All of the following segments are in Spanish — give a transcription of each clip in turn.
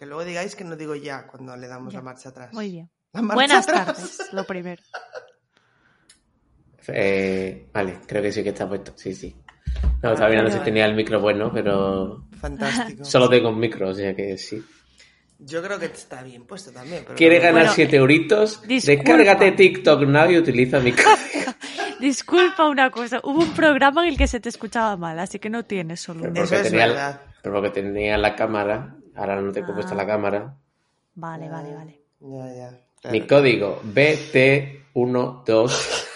Que luego digáis que no digo ya cuando le damos Ya. la marcha atrás. Muy bien. La marcha Buenas atrás. tardes, lo primero. Eh, vale, creo que sí que está puesto. Sí, sí. No, estaba mirando si vale. tenía el micro bueno, pero Fantástico. solo tengo un micro, o sea que sí. Yo creo que está bien puesto también. Pero ¿Quiere no- ganar Bueno, 7 euritos? disculpa. Descárgate TikTok Now y utiliza mi. Disculpa una cosa, hubo un programa en el que se te escuchaba mal, así que no tienes solo un... Pero Eso es tenía, verdad. pero porque tenía la cámara, ahora no tengo Ah. puesta la cámara. Vale, vale, vale. Ya, ya. claro. Mi código BT12.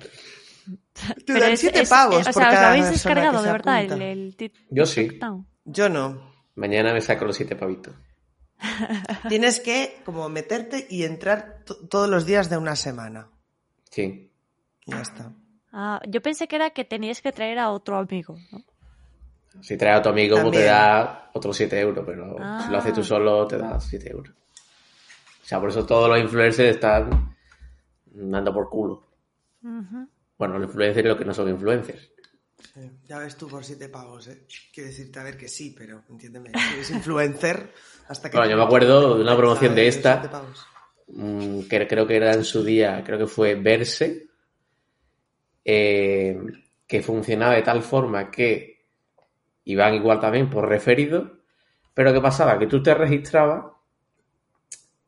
Te dan siete es- pavos o por sea, ¿os lo cada habéis persona descargado de verdad el, el Yo sí. Yo no. Mañana me saco los 7 pavitos. Tienes que como meterte y entrar to- todos los días de una semana. Sí. Ya está. Ah, yo pensé que era que tenías que traer a otro amigo, ¿no? Si traes a tu amigo, pues te da otros 7 euros, pero Ah. si lo haces tú solo, te da 7 euros. O sea, por eso todos los influencers están dando por culo. Bueno, los influencers y los que no son influencers. Sí. Ya ves tú por siete pavos, ¿eh? Quiero decirte a ver que sí, pero entiéndeme. Si eres influencer hasta que... Bueno, yo me acuerdo de una promoción de esta. Siete pavos. mm, que creo que era en su día, creo que fue Verse, eh, que funcionaba de tal forma que iban igual también por referido, pero ¿qué pasaba? Que tú te registrabas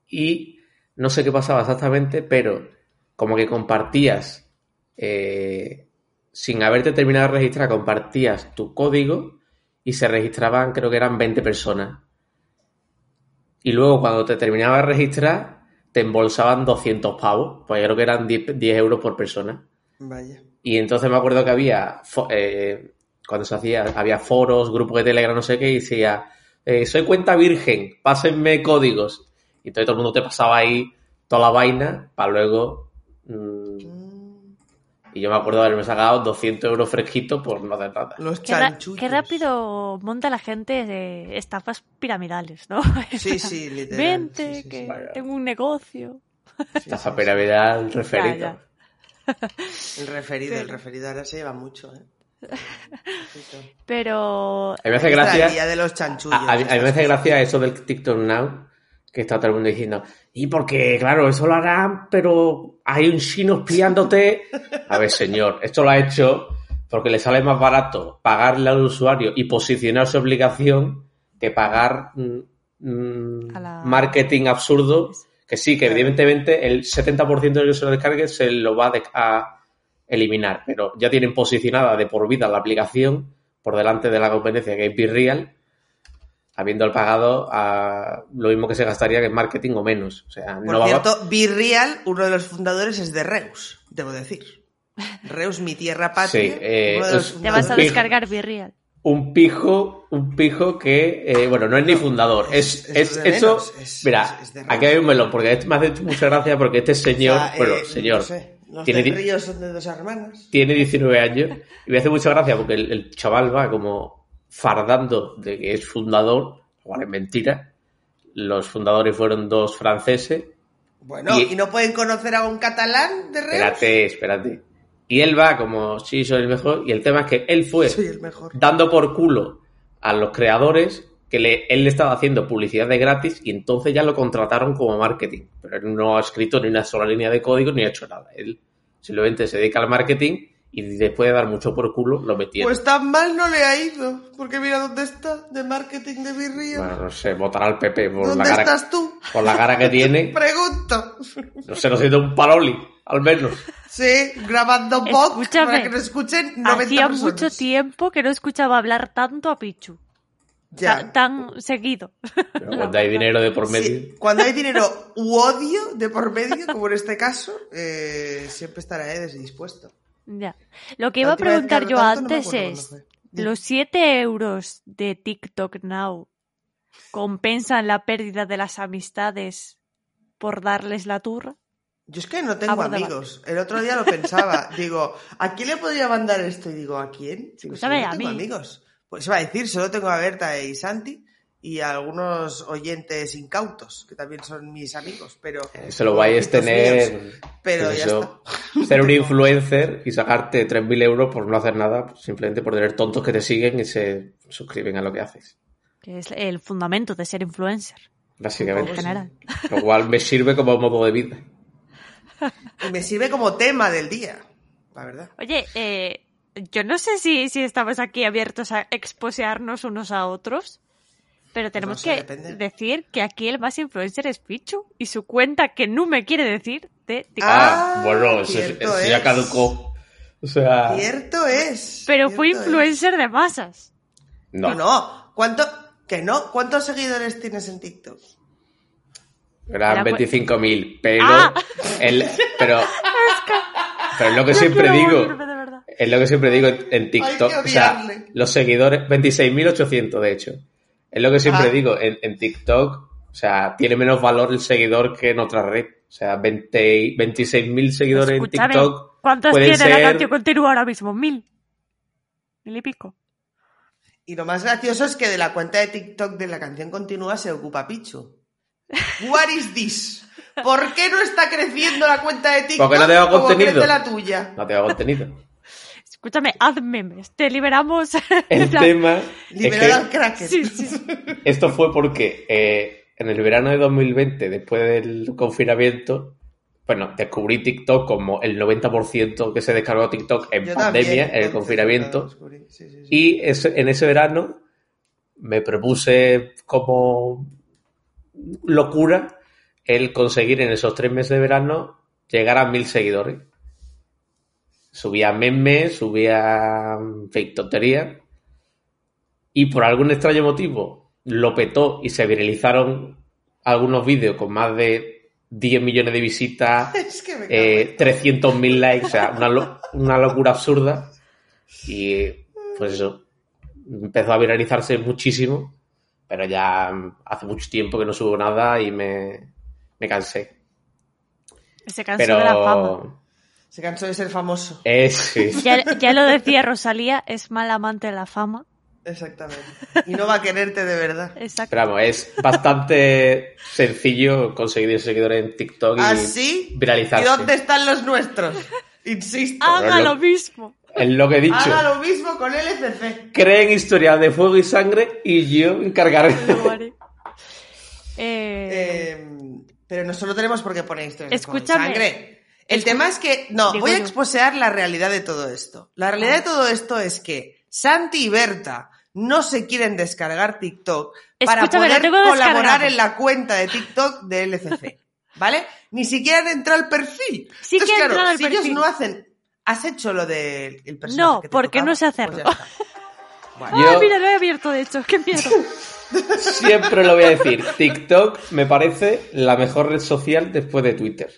y no sé qué pasaba exactamente, pero como que compartías, eh, sin haberte terminado de registrar, compartías tu código y se registraban, creo que eran 20 personas. Y luego cuando te terminaba de registrar, te embolsaban 200 pavos, pues yo creo que eran 10, 10 euros por persona. Vaya. Y entonces me acuerdo que había, eh, cuando se hacía, había foros, grupos de Telegram, no sé qué, y decía, eh, soy cuenta virgen, pásenme códigos. Y entonces todo el mundo te pasaba ahí toda la vaina para luego... mm, Mm, y yo me acuerdo de haberme sacado 200 euros fresquitos por no hacer nada. Los Qué, qué rápido monta la gente de estafas piramidales, ¿no? Sí, sí, literal. Vente, sí, sí, que sí. Tengo un negocio. Estafa piramidal referido. Ya, El referido, el referido ahora se lleva mucho, ¿eh? Pero A mí me hace gracia... De los chanchullos. A, a a mí me hace gracia eso del TikTok Now, que está todo el mundo diciendo, y porque, claro, eso lo harán, pero hay un chino espiándote. A ver, señor, esto lo ha hecho porque le sale más barato pagarle al usuario y posicionar su aplicación que pagar mm, mm, la- marketing absurdo, que sí, que evidentemente el 70% de los que se lo descargue se lo va de- a eliminar, pero ya tienen posicionada de por vida la aplicación por delante de la competencia que es Virreal, habiendo pagado a lo mismo que se gastaría que en marketing o menos. O sea, Por no va- cierto, Virreal, uno de los fundadores es de Reus, debo decir. Reus, mi tierra patria. Sí, eh, los te vas a descargar Virreal. un pijo, un pijo que, eh, bueno, no es ni fundador, es, es- es, es de eso, menos, es- mira, es- es de aquí hay un melón, porque esto me hace mucha gracia porque este señor, O sea, bueno, eh, señor, no sé, los tiene, del Río son de dos hermanas. tiene 19 años y me hace mucha gracia porque el, el chaval va como fardando de que es fundador, igual es mentira, los fundadores fueron dos franceses Bueno, Y- ¿y, no pueden conocer a un catalán de Reus? Espérate, espérate. Y él va como, sí, soy el mejor. Y el tema es que él fue el mejor. dando por culo a los creadores que le, él le estaba haciendo publicidad de gratis y entonces ya lo contrataron como marketing. Pero él no ha escrito ni una sola línea de código ni ha hecho nada. Él simplemente se dedica al marketing y después de dar mucho por culo lo metieron. Pues tan mal no le ha ido, porque mira dónde está, de marketing de Virreal. bueno, no sé, votará al PP por la, ¿Dónde cara, estás tú? por la cara que tiene. Pregunto. No sé, no de un paroli, al menos. Sí, grabando Escúchame, para que nos escuchen 90 Hacía personas. mucho tiempo que no escuchaba hablar tanto a Pichu. Ya. Ta- Tan seguido. Pero cuando hay dinero de por medio. Sí, cuando hay dinero u odio de por medio, como en este caso, eh, siempre estará eh, dispuesto. Ya. Lo que iba a preguntar yo tanto, antes es, los 7 euros de TikTok Now, compensan la pérdida de las amistades por darles la turra. Yo es que no tengo amigos. El otro día lo pensaba. digo, ¿a quién le podría mandar esto? Y digo, ¿a quién? Digo, si no a tengo mí. amigos. Pues iba a decir, solo tengo a Berta y Santi y a algunos oyentes incautos, que también son mis amigos, pero... Eso lo vais a pobrecitos míos. tener. Pero pues ya eso, está. Ser un influencer y sacarte 3.000 euros por no hacer nada, pues, simplemente por tener tontos que te siguen y se suscriben a lo que haces. Que es el fundamento de ser influencer. En Básicamente. general. Lo cual me sirve como modo de vida. Y me sirve como tema del día, la verdad. Oye, eh, yo no sé si, si estamos aquí abiertos a exposearnos unos a otros, pero tenemos sé, que depende. decir que aquí el más influencer es Pichu y su cuenta que no me quiere decir de TikTok. Ah, Ah, bueno, eso, eso ya es. caducó. O sea, Cierto es. pero fue es. influencer de masas. No, no. no. ¿Cuánto? Que no. ¿Cuántos seguidores tienes en TikTok? Eran Era cu- 25.000, pero, Ah. el, pero, pero es lo que Yo siempre digo. Es lo que siempre digo en- TikTok. Hay que o sea, los seguidores, 26.800 de hecho. Es lo que siempre Ah. digo en, en TikTok. O sea, tiene menos valor el seguidor que en otra red. O sea, 20 26.000 seguidores Escúchame, en TikTok. ¿cuántos pueden tiene la ser- canción continua ahora mismo? ¿Mil? ¿Mil y pico? Y lo más gracioso es que de la cuenta de TikTok de la canción continua se ocupa Pichu. What is this? ¿Por qué no está creciendo la cuenta de TikTok Porque no tengo como contenido. crece la tuya? No te hago contenido. Escúchame, haz memes. Te liberamos. El tema es Liberar que al Kraken. Sí, sí, sí. esto fue porque eh, en el verano de 2020, después del confinamiento, bueno, descubrí TikTok como el 90% que se descargó TikTok en Yo pandemia, también, en el confinamiento. lo descubrí. Sí, sí, sí. Y ese- en ese verano me propuse como locura el conseguir en esos tres meses de verano llegar a mil seguidores. Subía memes, subía mm, fake tonterías. Y por algún extraño motivo lo petó y se viralizaron algunos vídeos con más de 10 millones de visitas, Es que me cago eh, 300.000 likes, o sea, una, lo- una locura absurda. Y pues eso, empezó a viralizarse muchísimo, pero ya mm, hace mucho tiempo que no subo nada y me, me cansé. Se cansó de la fama. Se cansó de ser famoso. es, sí. Ya, ya lo decía Rosalía, es mal amante de la fama. Exactamente. Y no va a quererte de verdad. Exacto. Pero vamos, es bastante sencillo conseguir seguidores en TikTok y ¿Así? ¿Y viralizarse. dónde están los nuestros? Insisto. Haga lo- lo mismo. Es lo que he dicho. Haga lo mismo con LCC. Creen historias de fuego y sangre y yo encargaré. Lo haré. Eh, Eh, pero no solo tenemos por qué poner historias de fuego y Escúchame. sangre. El tema es que, no, voy a yo. exposear la realidad de todo esto. La realidad de todo esto es que Santi y Berta no se quieren descargar TikTok para Escúchame, poder colaborar en la cuenta de TikTok de LCC. ¿Vale? Ni siquiera han entrado al perfil. Sí que Entonces, claro, entrado al si ellos perfil. no hacen... ¿Has hecho lo del el personaje No, que te porque tocaba? no sé Pues hacerlo. está. Bueno, Ah, mira, lo he abierto de hecho. Qué miedo. Siempre lo voy a decir. TikTok me parece la mejor red social después de Twitter.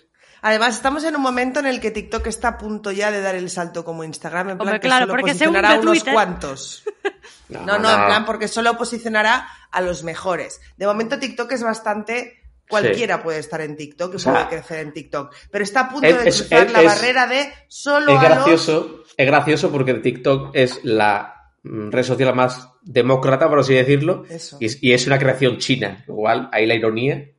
Además, estamos en un momento en el que TikTok está a punto ya de dar el salto como Instagram, en plan Hombre, que claro, solo porque posicionará a unos Twitter- cuantos. No, no, en plan porque solo posicionará a los mejores. De momento TikTok es bastante... Cualquiera puede estar en TikTok y sea, puede crecer en TikTok. Pero está a punto es- de cruzar es- la es- barrera de solo Es a los... gracioso, es gracioso porque TikTok es la mm, red social más demócrata, por así decirlo, Eso. y, y es una creación china, cual hay la ironía,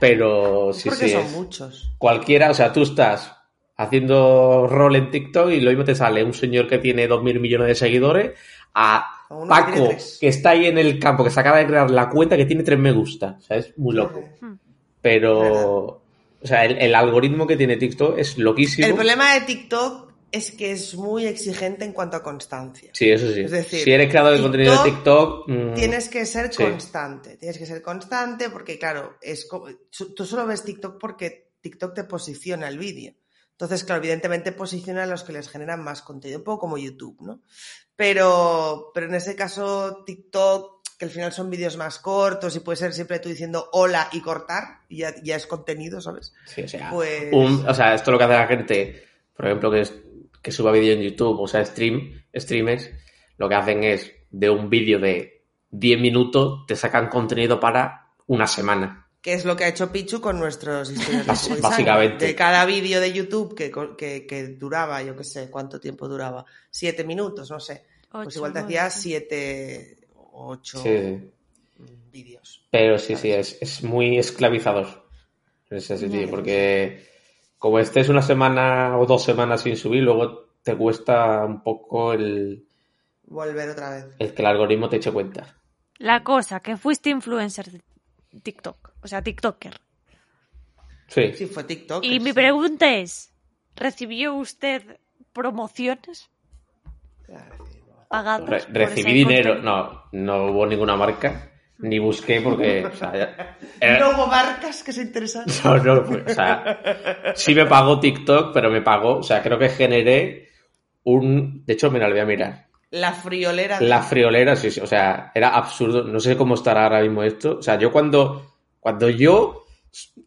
pero sí, porque sí, son es muchos. cualquiera, o sea, tú estás haciendo rol en TikTok y lo mismo te sale un señor que tiene dos mil millones de seguidores a Paco, que está ahí en el campo, que se acaba de crear la cuenta que tiene tres me gusta, o sea, es muy loco. Pero, o sea, el, el algoritmo que tiene TikTok es loquísimo. El problema de TikTok es que es muy exigente en cuanto a constancia. Sí, eso sí. Es decir, si eres creador de contenido de TikTok, mm, Tienes que ser Sí. constante, tienes que ser constante porque, claro, es co- su- tú solo ves TikTok porque TikTok te posiciona el vídeo. Entonces, claro, evidentemente posiciona a los que les generan más contenido, un poco como YouTube, ¿no? Pero, pero en ese caso, TikTok, que al final son vídeos más cortos y puede ser siempre tú diciendo hola y cortar, y ya, ya es contenido, ¿sabes? sí, o sea, Pues- un- o sea, esto es lo que hace la gente, por ejemplo, que, es- que suba vídeo en YouTube, o sea, stream, streamers, lo que hacen es de un vídeo de 10 minutos te sacan contenido para una semana. Que es lo que ha hecho Pichu con nuestros básicamente. De cada vídeo de YouTube que, que, que duraba, yo qué sé, ¿cuánto tiempo duraba? Siete minutos, no sé. pues Ocho, igual te hacías siete, ocho Sí, vídeos. Pero sí, sí, es, es muy esclavizador en ese sentido, porque como estés una semana o dos semanas sin subir, luego te cuesta un poco el, Volver otra vez. el que el algoritmo te eche cuenta. La cosa, que fuiste influencer de TikTok, o sea, TikToker. Sí, Sí, fue TikTok. Y mi pregunta es, ¿recibió usted promociones pagadas? Re- recibí dinero, no, no hubo ninguna marca, ni busqué porque, o sea, era- No hubo marcas que se interesaran. No, no, o sea, sí me pagó TikTok, pero me pagó, o sea, creo que generé un, de hecho, mira, lo voy a mirar. La friolera. La friolera, sí, sí, o sea, era absurdo, no sé cómo estará ahora mismo esto, o sea, yo cuando, cuando yo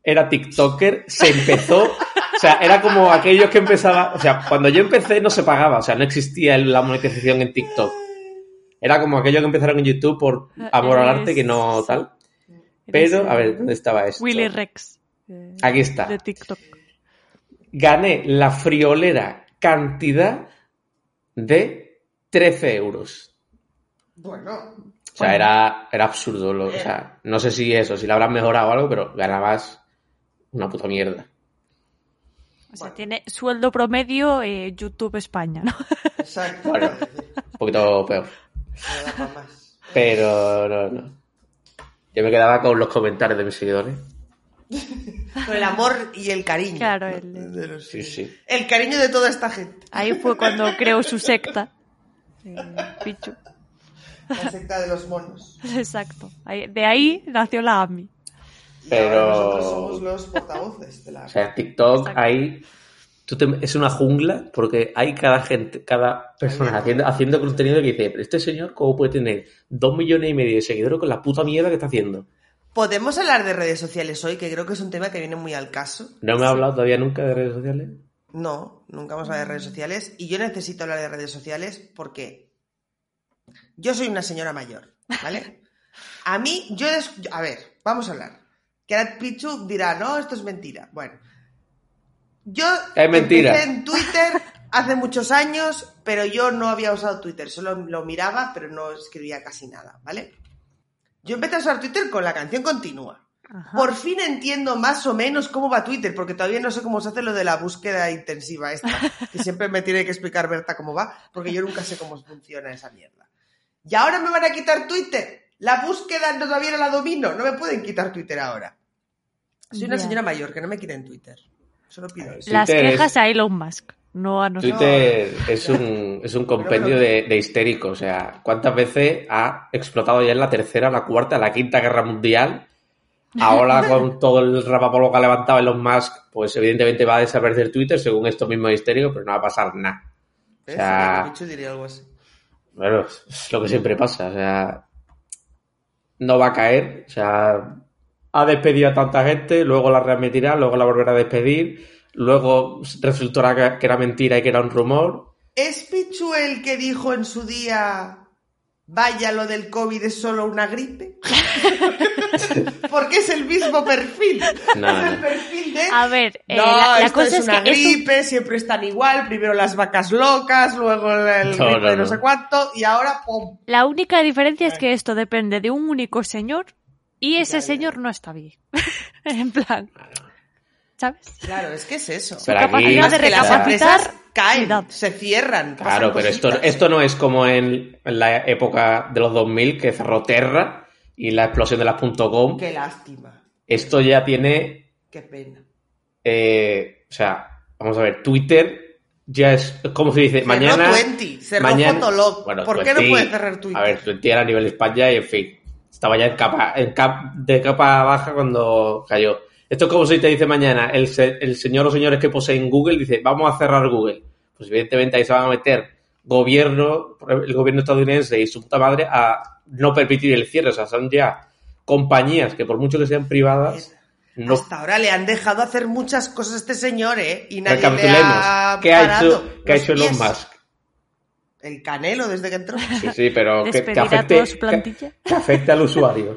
era TikToker, se empezó, o sea, era como aquellos que empezaba, o sea, cuando yo empecé no se pagaba, o sea, no existía la monetización en TikTok. Era como aquellos que empezaron en YouTube por amor al arte que no tal. Pero, a ver, ¿dónde estaba esto? Willy Rex. eh, Aquí está. De TikTok. gané la friolera cantidad de 13 euros. Bueno, O sea, era, era absurdo. lo- o sea, no sé si eso, si lo habrán mejorado o algo, pero ganabas una puta mierda. O sea, Bueno. tiene sueldo promedio eh, YouTube España, ¿no? exacto. Bueno. Un poquito peor. No más. Pero no, no. Yo me quedaba con los comentarios de mis seguidores. Con el amor y el cariño. Claro, el- De los- Sí, sí. El cariño de toda esta gente. Ahí fue cuando creó su secta. eh, Pichu. La secta de los monos. Exacto. Ahí- de ahí nació la AMI. Y Pero- ahora nosotros somos los portavoces de la. O sea, en TikTok Exacto. hay. Tú te- es una jungla porque hay cada gente, cada persona haciendo, haciendo contenido que dice, pero este señor, ¿cómo puede tener dos millones y medio de seguidores con la puta mierda que está haciendo? ¿Podemos hablar de redes sociales hoy? Que creo que es un tema que viene muy al caso. No me ha hablado todavía nunca de redes sociales. No, nunca vamos a hablar de redes sociales. Y yo necesito hablar de redes sociales porque yo soy una señora mayor, ¿vale? A mí, yo... A ver, vamos a hablar. Que ahora Pichu dirá, no, esto es mentira. Bueno, yo Es mentira. empecé en Twitter hace muchos años, pero yo no había usado Twitter. Solo lo miraba, pero no escribía casi nada, ¿vale? Yo empecé a usar Twitter con la canción continua. Ajá. Por fin entiendo más o menos cómo va Twitter, porque todavía no sé cómo se hace lo de la búsqueda intensiva esta, que siempre me tiene que explicar Berta cómo va, porque yo nunca sé cómo funciona esa mierda. Y ahora me van a quitar Twitter. La búsqueda no- todavía no la domino, no me pueden quitar Twitter ahora. Soy una señora mayor, que no me quiten Twitter. Solo pido eso. Las Twitter quejas es- a Elon Musk, no a nosotros. Twitter es un, es un compendio de, de histérico. O sea, ¿cuántas veces ha explotado ya en la tercera, la cuarta, la quinta guerra mundial? Ahora, con todo el rapapolo que ha levantado Elon Musk, pues evidentemente va a desaparecer Twitter según esto mismo histérico, pero no va a pasar nada. O sea- diría algo así. Bueno, es lo que siempre pasa. O sea, no va a caer. O sea, ha despedido a tanta gente, luego la readmitirá, luego la volverá a despedir, luego resultará que- era mentira y que era un rumor. ¿Es Pichu el que dijo en su día, vaya, lo del COVID es solo una gripe? Porque es el mismo perfil. No, es el perfil de... A ver, eh, no, la, la esto cosa es una que gripe, siempre están igual, primero las vacas locas, luego el, No, gripe no, de no no. sé cuánto, y ahora, ¡pum! la única diferencia es que esto depende de un único señor y ese Ya, ya. señor no está bien. en plan, ¿sabes? Claro, es que es eso. Pero aquí- capacidad de las recapacitar, empresas caen, se cierran. Claro, pero esto, cositas. esto no es como en, en la época de los 2000 que cerró Terra y la explosión de las .com. Qué lástima, Esto ya tiene qué pena. eh, o sea, vamos a ver, Twitter ya es como se dice, Cerró mañana... 20, cerró mañana- Fotolog. Bueno, ¿Por qué no 20, puede cerrar Twitter? A ver, Twitter a nivel España y en fin, estaba ya en capa, en cap- de capa baja cuando cayó. Esto es como si te dice mañana, el, el señor o señores que poseen Google dice, vamos a cerrar Google. Pues evidentemente ahí se van a meter gobierno, el gobierno estadounidense y su puta madre a no permitir el cierre. O sea, son ya compañías que por mucho que sean privadas, no Hasta ahora le han dejado hacer muchas cosas a este señor, ¿eh? Y nadie le recapitulemos. ha ¿Qué ha parado hecho, qué ha hecho Elon. Musk? El canelo desde que entró. Sí, sí, pero que, que afecte, toda su que, plantilla. que afecte al usuario.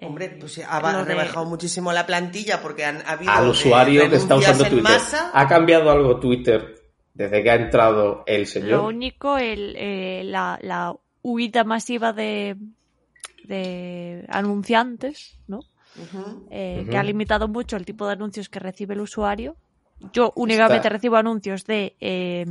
Hombre, pues ha Eh, lo de- rebajado muchísimo la plantilla porque han ha habido Al eh, usuario que está usando Twitter. masa. ¿Ha cambiado algo Twitter desde que ha entrado el Lo señor? único, el, eh, la, la huida masiva de, de anunciantes, ¿no? Eh. Que ha limitado mucho el tipo de anuncios que recibe el usuario. Yo únicamente Está- recibo anuncios de eh,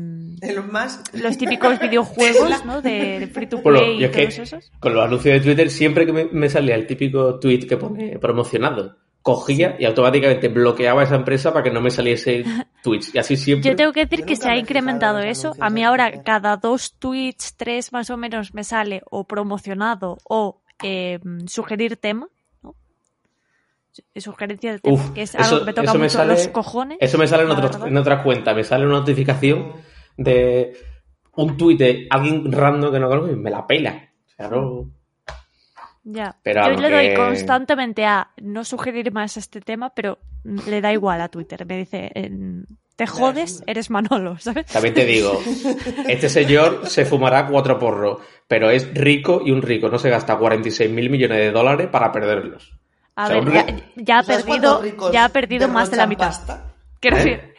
los típicos videojuegos, ¿no? De, de free to play y es que todos esos. con los anuncios de Twitter, siempre que me, me salía el típico tweet que pone promocionado, cogía y automáticamente bloqueaba esa empresa para que no me saliese tweets. Y así siempre. Yo tengo que decir que se ha incrementado eso. A mí ahora cada dos tweets, tres más o menos, me sale o promocionado o eh, sugerir tema. ¿No? Sugerencia de tema, Uf, que es eso- algo que me toca eso me mucho sale- los cojones. Eso me sale en, otro- en otra cuenta. Me sale una notificación de un tweet de alguien random que no conozco y me la pela. O sea, no- Ya. Pero Yo le doy que- constantemente a no sugerir más este tema, pero le da igual a Twitter. Me dice, te jodes, eres Manolo, ¿sabes? También te digo, este señor se fumará cuatro porros, pero es rico y un rico no se gasta 46 mil millones de dólares para perderlos. A O sea, ver, ya, ha ¿Tú sabes perdido, ya ha perdido más de la mitad. pasta? Quiero ¿Eh? decir,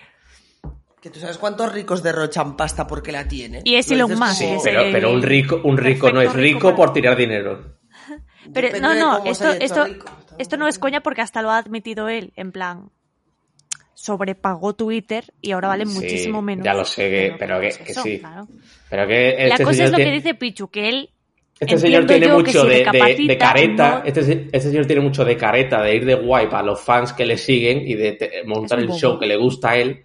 Que tú sabes cuántos ricos derrochan pasta porque la tienen. Y es Lo Elon Musk, es Pero, el- pero un rico, un rico no es rico por tirar dinero. Pero Depende no, no, esto, esto, rico. esto no es coña porque hasta lo ha admitido él, en plan, sobrepagó Twitter y ahora vale Sí, muchísimo menos. ya lo sé que- pero que- es que eso, sí. claro. Pero que La este cosa señor es lo que dice Pichu, que él este señor tiene mucho si de, de- de recapacita, careta, no- este, este señor tiene mucho de careta, de ir de guay para los fans que le siguen y de te- montar el show que le gusta a él.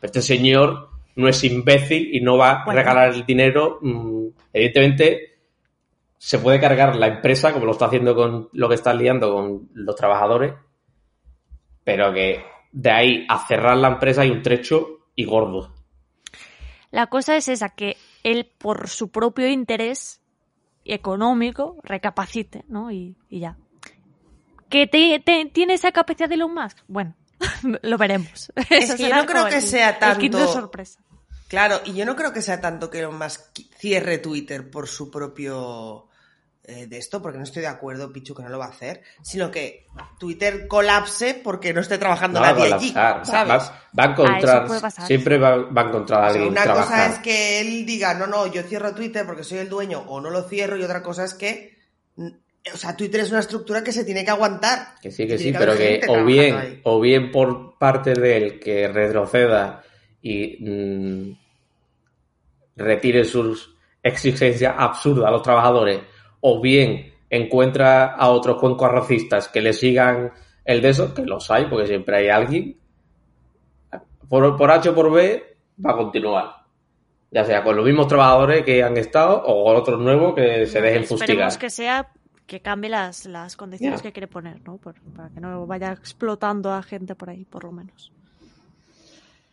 Pero este señor no es imbécil y no va a regalar el dinero. mm, evidentemente, se puede cargar la empresa, como lo está haciendo con lo que está liando con los trabajadores, pero que de ahí a cerrar la empresa hay un trecho y gordo. La cosa es esa, que él por su propio interés económico recapacite, ¿no? Y, y ya. ¿Que te- te- tiene esa capacidad de Elon Musk? Bueno, lo veremos. Es que yo no creo que sea el tanto- sorpresa. Claro, y yo no creo que sea tanto que Elon Musk cierre Twitter por su propio eh, de esto, porque no estoy de acuerdo, Pichu, que no lo va a hacer, sino que Twitter colapse porque no esté trabajando No va a nadie allí, colapsar, ¿sabes? Va, va a encontrar, Ah, pasar. siempre va, va a encontrar a O sea, alguien una trabajar. cosa es que él diga, no, no, yo cierro Twitter porque soy el dueño o no lo cierro, y otra cosa es que, mm, o sea, Twitter es una estructura que se tiene que aguantar. Que sí, que sí, pero que o bien, ahí. o bien por parte de él que retroceda y mm, retire sus exigencias absurdas a los trabajadores, o bien encuentra a otros cuencos racistas que le sigan el de eso, que los hay, porque siempre hay alguien, por, por H o por B va a continuar. Ya sea con los mismos trabajadores que han estado o con otros nuevos que se dejen fustigar. Esperemos que sea que cambie las, las condiciones que quiere poner, ¿no? Por- para que no vaya explotando a gente por ahí, por lo menos.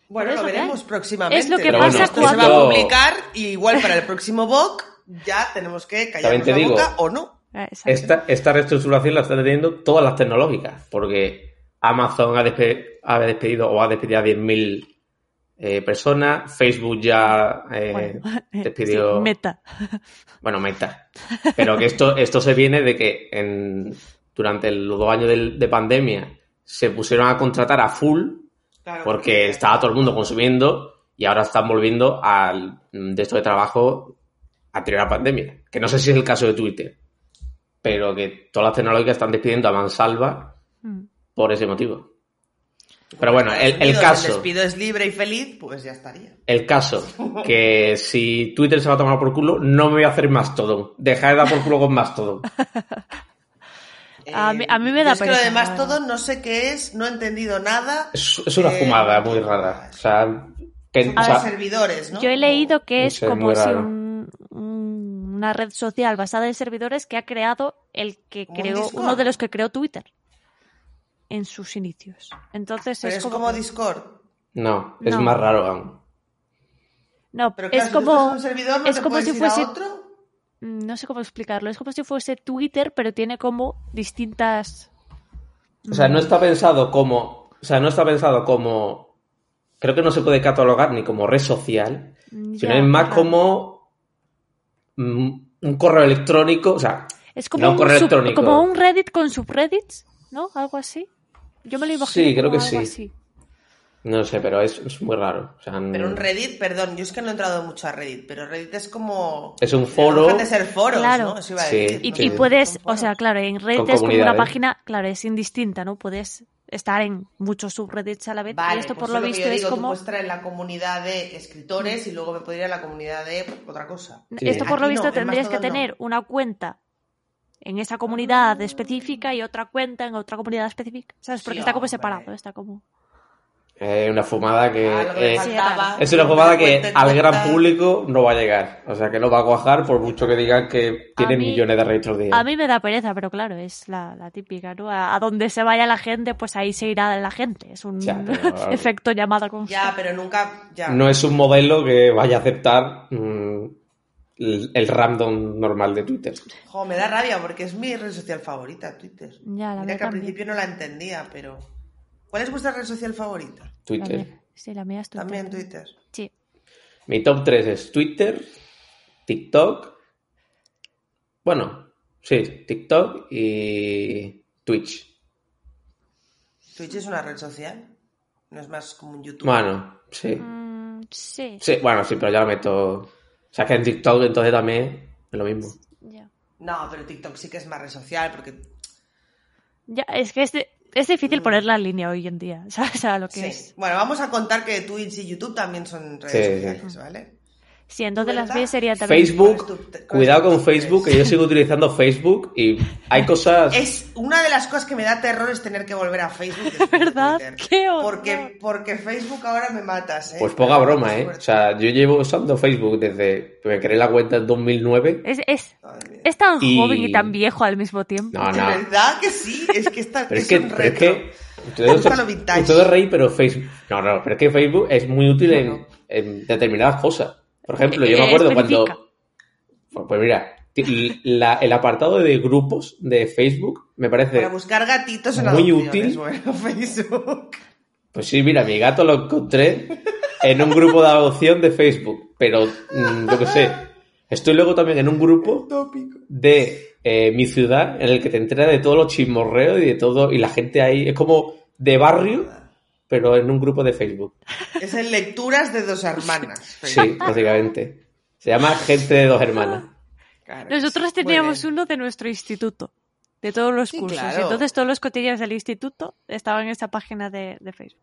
Bueno, lo es lo que veremos hay. próximamente. Es lo que pasa Esto se va a cuando- publicar y igual para el próximo VOC ya tenemos que callarnos te la digo, boca o no. Exacto. Esta, esta reestructuración la están teniendo todas las tecnológicas, porque Amazon ha, despe- ha despedido o ha despedido a 10.000 eh, personas, Facebook ya eh, Bueno, despidió, sí, meta. bueno, Meta, pero que esto, esto se viene de que en, durante los dos años de, pandemia se pusieron a contratar a full Claro, porque estaba todo el mundo consumiendo y ahora están volviendo al de esto de trabajo anterior a la pandemia. Que no sé si es el caso de Twitter, pero que todas las tecnológicas están despidiendo a mansalva Mm. por ese motivo. Pero bueno, el, el caso, El despido es libre y feliz, pues ya estaría. el caso, que si Twitter se va a tomar por culo, no me voy a hacer Mastodon. Deja de dar por culo con Mastodon. A mí- a mí me da es que lo verdad. no sé qué es, no he entendido nada. Es, es una Eh, fumada muy rara. O sea, que, o sea, servidores, ¿no? Yo he leído que No es sé, como si un- una red social basada en servidores que ha creado el que ¿Como un creó, Discord? uno de los que creó Twitter en sus inicios. Entonces Pero es, es como, como Discord. no, es No. más raro aún. no, Pero claro, es si como en un servidor, ¿no es como si fuese otro? mm, no sé cómo explicarlo, es como si fuese Twitter, pero tiene como distintas O sea, no está pensado como. O sea, no está pensado como. Creo que no se puede catalogar ni como red social, Sino Ya, es más claro. como mm, un correo electrónico, o sea, Es como, no un, correo sub- electrónico. como un Reddit con subreddits, ¿no? Algo así. Yo me lo imagino Sí, creo que sí. así. no sé, pero es, es muy raro. O sea, Pero un mm, Reddit, perdón, yo es que no he entrado mucho a Reddit, pero Reddit es como... Es un foro. de ser foros, Claro. ¿no? Eso iba a Sí. decir, Y, puedes, o sea, claro, en Reddit es como una página, claro, es indistinta, ¿no? Puedes estar en muchos subreddits a la vez. Vale, y esto pues por lo visto es digo, como... estar en la comunidad de escritores y luego me podría ir a la comunidad de otra cosa. Sí. Esto por lo Aquí visto tendrías que no. tener una cuenta en esa comunidad específica y otra cuenta en otra comunidad específica. ¿Sabes? Porque Sí, está como hombre. separado, está como... Es una fumada que. Ah, es una fumada que Cuenta al gran cuenta. público no va a llegar. O sea, que no va a cuajar por mucho que digan que tienen mí- millones de registros diarios. A mí me da pereza, pero claro, es la, la típica, ¿no? A, a donde se vaya la gente, pues ahí se irá la gente. Es un Ya, pero- efecto llamada con Ya, pero nunca... Ya. No es un modelo que vaya a aceptar mm, el, el random normal de Twitter. Jo, me da rabia porque es mi red social favorita, Twitter. Ya, la Mira que al principio no la entendía, pero... ¿Cuál es vuestra red social favorita? La Twitter. mía- sí, la mía es Twitter. También Twitter. Sí. Mi top 3 es Twitter, TikTok. Bueno, sí, TikTok y Twitch. Twitch es una red social. No es más como un YouTube. Bueno, sí. Mm, sí. Sí, bueno, sí, pero ya lo meto. O sea, que en TikTok entonces también es lo mismo. Ya. No, pero TikTok sí que es más red social porque... Ya, es que es, de- es difícil poner la línea hoy en día, ¿sabes? A lo que Mm. Sí. es. Bueno, vamos a contar que Twitch y YouTube también son redes Sí, sociales, ¿vale? Entonces las ¿Verdad? mías serían también... Facebook, ¿Cuál es es cuidado con Facebook, que yo sigo utilizando Facebook y hay cosas. Es una de las cosas que me da terror es tener que volver a Facebook. de ¿Verdad? Twitter. ¡Qué horror! Porque, porque Facebook ahora me matas, ¿eh? Pues poca broma, ¿eh? O sea, yo llevo usando Facebook desde que me creé la cuenta en 2009. Es, es, es tan Y- joven y tan viejo al mismo tiempo. No, De no. verdad que sí, es que está Pero es es que, un pero es que ustedes reí, pero Facebook. No, no, pero es que Facebook es muy útil en determinadas cosas. Por ejemplo, yo Eh, me acuerdo especifica. cuando. Pues, pues mira, ti- la- el apartado de grupos de Facebook me parece. Para buscar gatitos en Muy útil. Bueno, Facebook. Pues sí, mira, mi gato lo encontré en un grupo de adopción de Facebook. Pero, mm, yo qué sé. Estoy luego también en un grupo de eh, mi ciudad en el que te enteras de todos los chismorreos y de todo. Y la gente ahí es como de barrio, pero en un grupo de Facebook. Es en lecturas de dos hermanas. Sí, básicamente. Se llama Gente de dos hermanas. Claro. Nosotros teníamos uno de nuestro instituto, de todos los Sí, cursos. claro. Y entonces todos los cotidianos del instituto estaban en esa página de, de Facebook.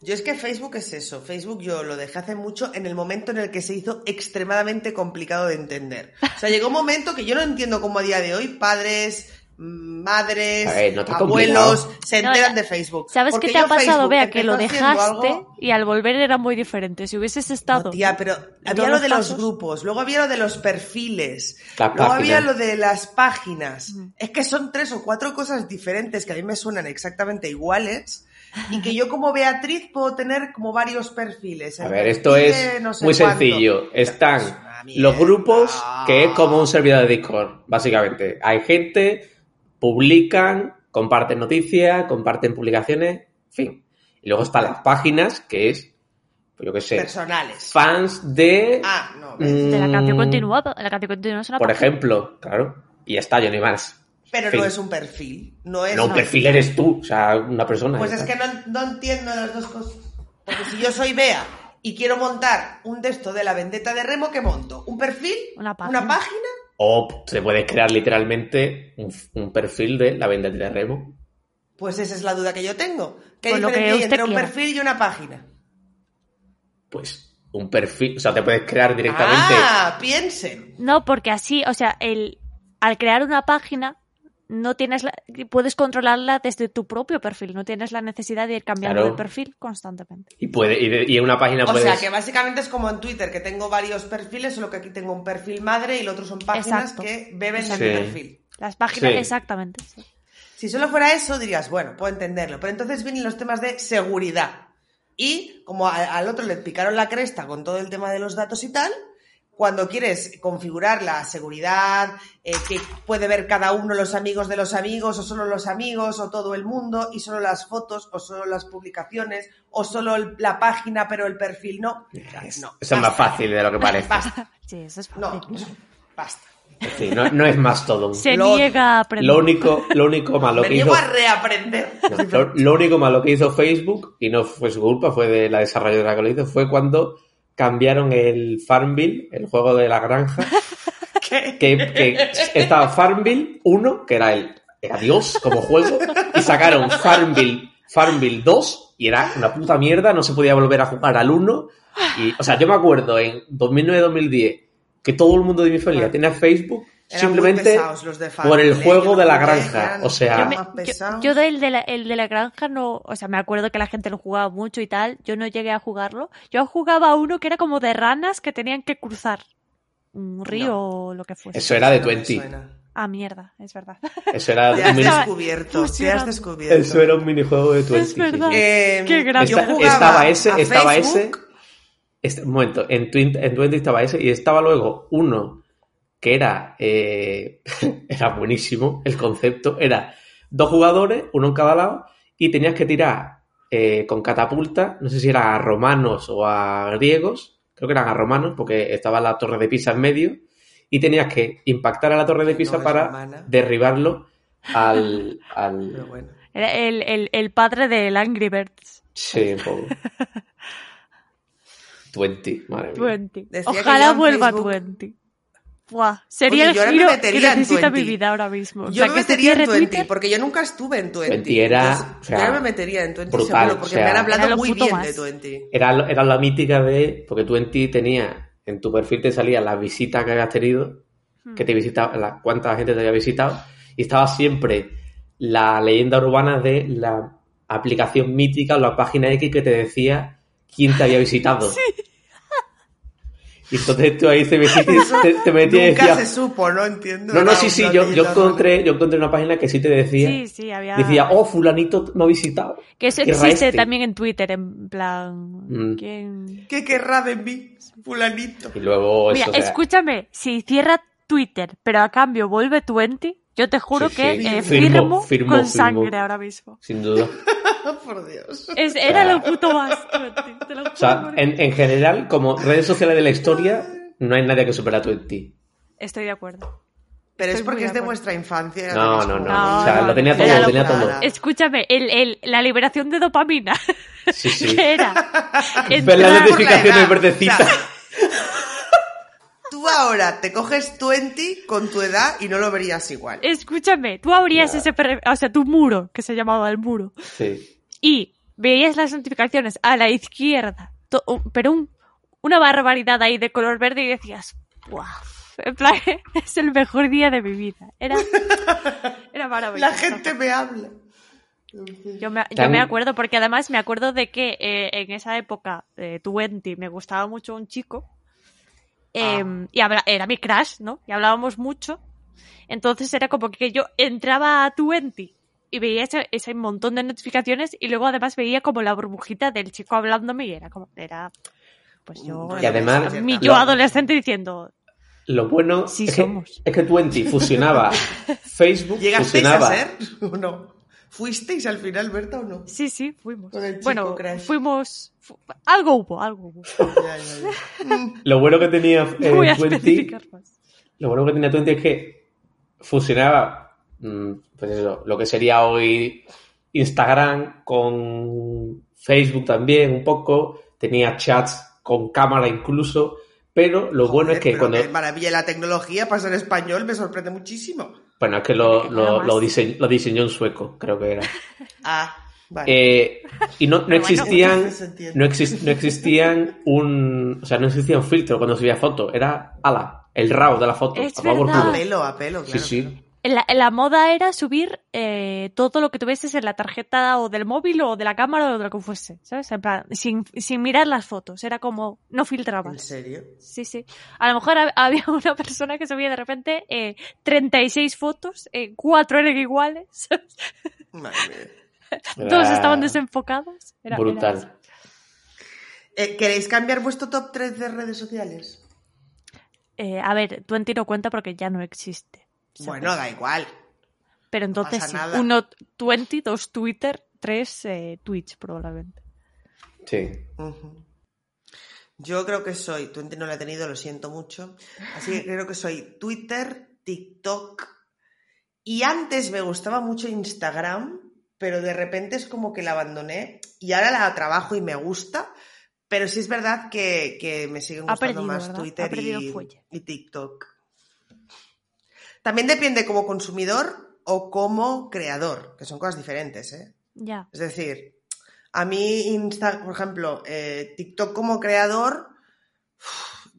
Yo es que Facebook es eso. Facebook yo lo dejé hace mucho en el momento en el que se hizo extremadamente complicado de entender. O sea, llegó un momento que yo no entiendo cómo a día de hoy padres, madres, ver, no abuelos complicado. se enteran de Facebook. ¿Sabes Porque qué te ha pasado, Bea? Que lo dejaste algo- y al volver era muy diferente. Si hubieses estado... No, tía, pero había lo de los grupos, luego había lo de los perfiles, luego había lo de las páginas. Es que son tres o cuatro cosas diferentes que a mí me suenan exactamente iguales y que yo como Beatriz puedo tener como varios perfiles. A ver, esto perfil es de no sé muy cuánto. sencillo. Es Están los grupos, que es como un servidor de Discord, básicamente. Hay gente, publican, comparten noticias, comparten publicaciones, en fin. Y luego están las páginas, que es, pues yo qué sé, personales. fans de... Ah, no. mm, De la canción continuada. La canción continuada es una Por página. ejemplo, claro. Y ya está, yo ni más. Pero fin. no es un perfil. No es No, un perfil eres tú, o sea, una persona. Pues es está. que no, no entiendo las dos cosas. Porque si yo soy Bea y quiero montar un texto de la vendetta de Remo, ¿qué monto? ¿Un perfil? Una página. ¿Una página? O te puedes crear literalmente un, un perfil de la venta de Remo. Pues esa es la duda que yo tengo. ¿Qué Pues lo que diferencia hay entre un perfil y una página? Pues un perfil, o sea, te puedes crear directamente. Ah, piensen. No, porque así, o sea, el, al crear una página, no tienes la- puedes controlarla desde tu propio perfil, no tienes la necesidad de ir cambiando Claro. de perfil constantemente. Y, puede, y, de- y en una página O puedes. sea, que básicamente es como en Twitter, que tengo varios perfiles, solo que aquí tengo un perfil madre y los otros son páginas Exacto. que beben de Sí. mi perfil. Las páginas, Sí. exactamente. sí. Si solo fuera eso, dirías, bueno, puedo entenderlo. Pero entonces vienen los temas de seguridad. Y como a- al otro le picaron la cresta con todo el tema de los datos y tal, cuando quieres configurar la seguridad, eh, que puede ver cada uno los amigos de los amigos, o solo los amigos, o todo el mundo, y solo las fotos, o solo las publicaciones, o solo el- la página, pero el perfil no. Es- no, eso es más fácil de lo que parece. Basta. Sí, eso es No, basta. Sí, no, no es más todo. Se Lo- niega a aprender. Lo único, lo único malo Me que niego hizo... a reaprender. No, lo, lo único malo que hizo Facebook, y no fue su culpa, fue de la desarrolladora que lo hizo, fue cuando cambiaron el Farmville, el juego de la granja, que, que estaba Farmville 1, que era el era Dios como juego, y sacaron Farmville, Farmville 2, y era una puta mierda, no se podía volver a jugar al 1. Y, o sea, yo me acuerdo en 2009-2010 que todo el mundo de mi familia tenía Facebook Eran simplemente muy pesados los de por el juego de la granja. O sea, Yo, me- yo- yo del de la, el de la granja no, o sea, me acuerdo que la gente lo jugaba mucho y tal, yo no llegué a jugarlo. Yo jugaba uno que era como de ranas que tenían que cruzar un río o lo que fuese. eso era de No me 20. suena. Ah, mierda, es verdad. Eso era Te un has mini- descubierto, te has descubierto. Eso era un minijuego de 20. Es verdad. Eh, Qué Esta- jugaba estaba ese, a estaba ese. Este- un momento, en, Twin, en 20 estaba ese y estaba luego uno que era, eh, era buenísimo el concepto. Era dos jugadores, uno en cada lado, y tenías que tirar eh, con catapulta, no sé si era a romanos o a griegos, creo que eran a romanos porque estaba la torre de Pisa en medio, y tenías que impactar a la torre de Pisa no para romana. derribarlo al... al... Pero bueno. Era el, el, el padre del Angry Birds. Sí, un poco. 20, madre mía. 20. Decía que Ojalá vuelva Facebook- 20. Buah, sería Oye, el giro que necesita 20. mi vida ahora mismo. O Yo sea, me metería en cierre 20, Twitter. porque yo nunca estuve en 20. 20 era, Entonces, o sea, yo me metería en 20 brutal, seguro, porque o sea, me han hablado muy bien más. de 20. Era, era la mítica de. Porque tú en ti tenías. En tu perfil te salía la visita que habías tenido. Hmm. Que te visitaba. La, cuánta gente te había visitado. Y estaba siempre la leyenda urbana de la aplicación mítica o la página X que te decía quién te había visitado. Y entonces tú ahí te metías, te, te metías Nunca se supo, no entiendo. No, no, sí, sí, yo, yo encontré, yo encontré una página que sí te decía. Sí, sí, había. Decía, oh, fulanito me ha visitado. que eso ¿qué era existe este? también en Twitter, en plan. Mm. ¿Quién? ¿Qué querrá de mí, fulanito? Y luego Mira, eso, o sea, escúchame, si cierra Twitter, pero a cambio vuelve 20, yo te juro Sí, que sí. eh, Firmo, firmo, firmo, con firmo. sangre ahora mismo. sin duda. Por Dios. Es- era lo puto más. 20, te lo juro O sea, en, en general, como redes sociales de la historia, no hay nadie que supera a Twenty. Estoy de acuerdo. Pero es porque es de vuestra infancia. No, no, no. o sea, no, lo tenía todo, lo tenía todo. Escúchame, el, el- la liberación de dopamina. Sí, sí. que era. Entrar- las notificaciones verdecitas. o sea, ahora te coges 20 con tu edad y no lo verías igual. Escúchame, tú abrías ese, o sea, tu muro, que se llamaba el muro, Sí. y veías las notificaciones a la izquierda, pero un- una barbaridad ahí de color verde y decías, ¡buah! En plan, es el mejor día de mi vida. Era, era maravilloso. La gente me habla. Yo me, yo Tan- me acuerdo, porque además me acuerdo de que eh, en esa época de 20 me gustaba mucho un chico. Eh, Y habla- era mi crush, ¿no? Y hablábamos mucho. Entonces era como que yo entraba a 20 y veía ese, ese montón de notificaciones y luego además veía como la burbujita del chico hablándome y era como, era, pues yo, Y además, mi lo- yo adolescente diciendo, Lo bueno Sí es, que, somos. es que Twenty fusionaba Facebook, ¿Llegasteis fusionaba. a ser o no? ¿Fuisteis al final, Berta, o no? sí, sí, fuimos. Con el chico Bueno, crush. fuimos, fu- algo hubo, algo hubo. Ya, ya, ya. Lo bueno que tenía No voy eh, a 20, especificar más. lo bueno que tenía Twenty es que fusionaba mm, pues eso, lo que sería hoy Instagram con Facebook también un poco, tenía chats con cámara incluso, pero lo bueno es joder, que cuando maravilla la tecnología para ser español me sorprende muchísimo. Bueno, es que lo, lo, lo diseñó, lo diseñó un sueco, creo que era. Ah, vale. Eh, y no, no bueno, existían no, exis- no existían un o sea no existía un filtro cuando subía foto era ala el RAW de la foto Es a pelo, a pelo, sí claro. sí claro. La, la moda era subir eh, todo lo que tuvieses en la tarjeta o del móvil o de la cámara o de lo que fuese, ¿sabes? En plan, sin, sin mirar las fotos, era como, no ¿En filtrabas. serio? Sí, sí. A lo mejor hab- había una persona que subía de repente eh, 36 fotos, eh, cuatro eran iguales, ¿sabes? Madre mía. todos Era estaban desenfocados. Era- brutal. Eh, ¿Queréis cambiar vuestro top 3 de redes sociales? Eh, a ver, Twenty no cuenta porque ya no existe. ¿Sabes? Bueno, da igual. Pero entonces sí, uno Twenty, dos Twitter, tres eh, Twitch probablemente. Sí. Yo creo que soy, Twenty no la he tenido, lo siento mucho. Así que creo que soy Twitter, TikTok. Y antes me gustaba mucho Instagram, pero de repente es como que la abandoné. Y ahora la trabajo y me gusta. Pero sí es verdad que, que me siguen gustando perdido, más Twitter y, y TikTok. También depende como consumidor o como creador, que son cosas diferentes, ¿eh? Ya. Es decir, a mí, Insta, por ejemplo, eh, TikTok como creador,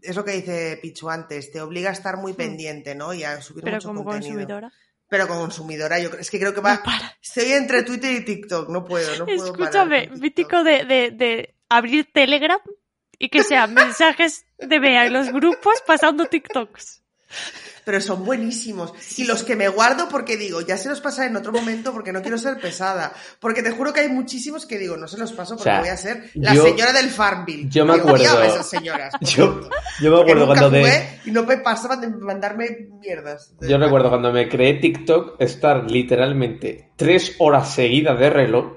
es lo que dice Pichu antes, te obliga a estar muy pendiente, ¿no? Y a subir Hmm. Pero mucho como contenido. consumidora. Pero como consumidora, yo creo- es que creo que va. No para. Estoy entre Twitter y TikTok, no puedo, no puedo. Escúchame, mítico de, de, de abrir Telegram y que sean mensajes de Bea en los grupos pasando TikToks. Pero son buenísimos. Y los que me guardo porque digo, ya se los pasaré en otro momento porque no quiero ser pesada. Porque te juro que hay muchísimos que digo, no se los paso porque O sea, voy a ser la yo- señora del Farmville. yo me acuerdo- esas señoras. Yo, yo me acuerdo cuando de, y no me pasaban de mandarme mierdas. yo recuerdo cuando me creé TikTok estar literalmente tres horas seguidas de reloj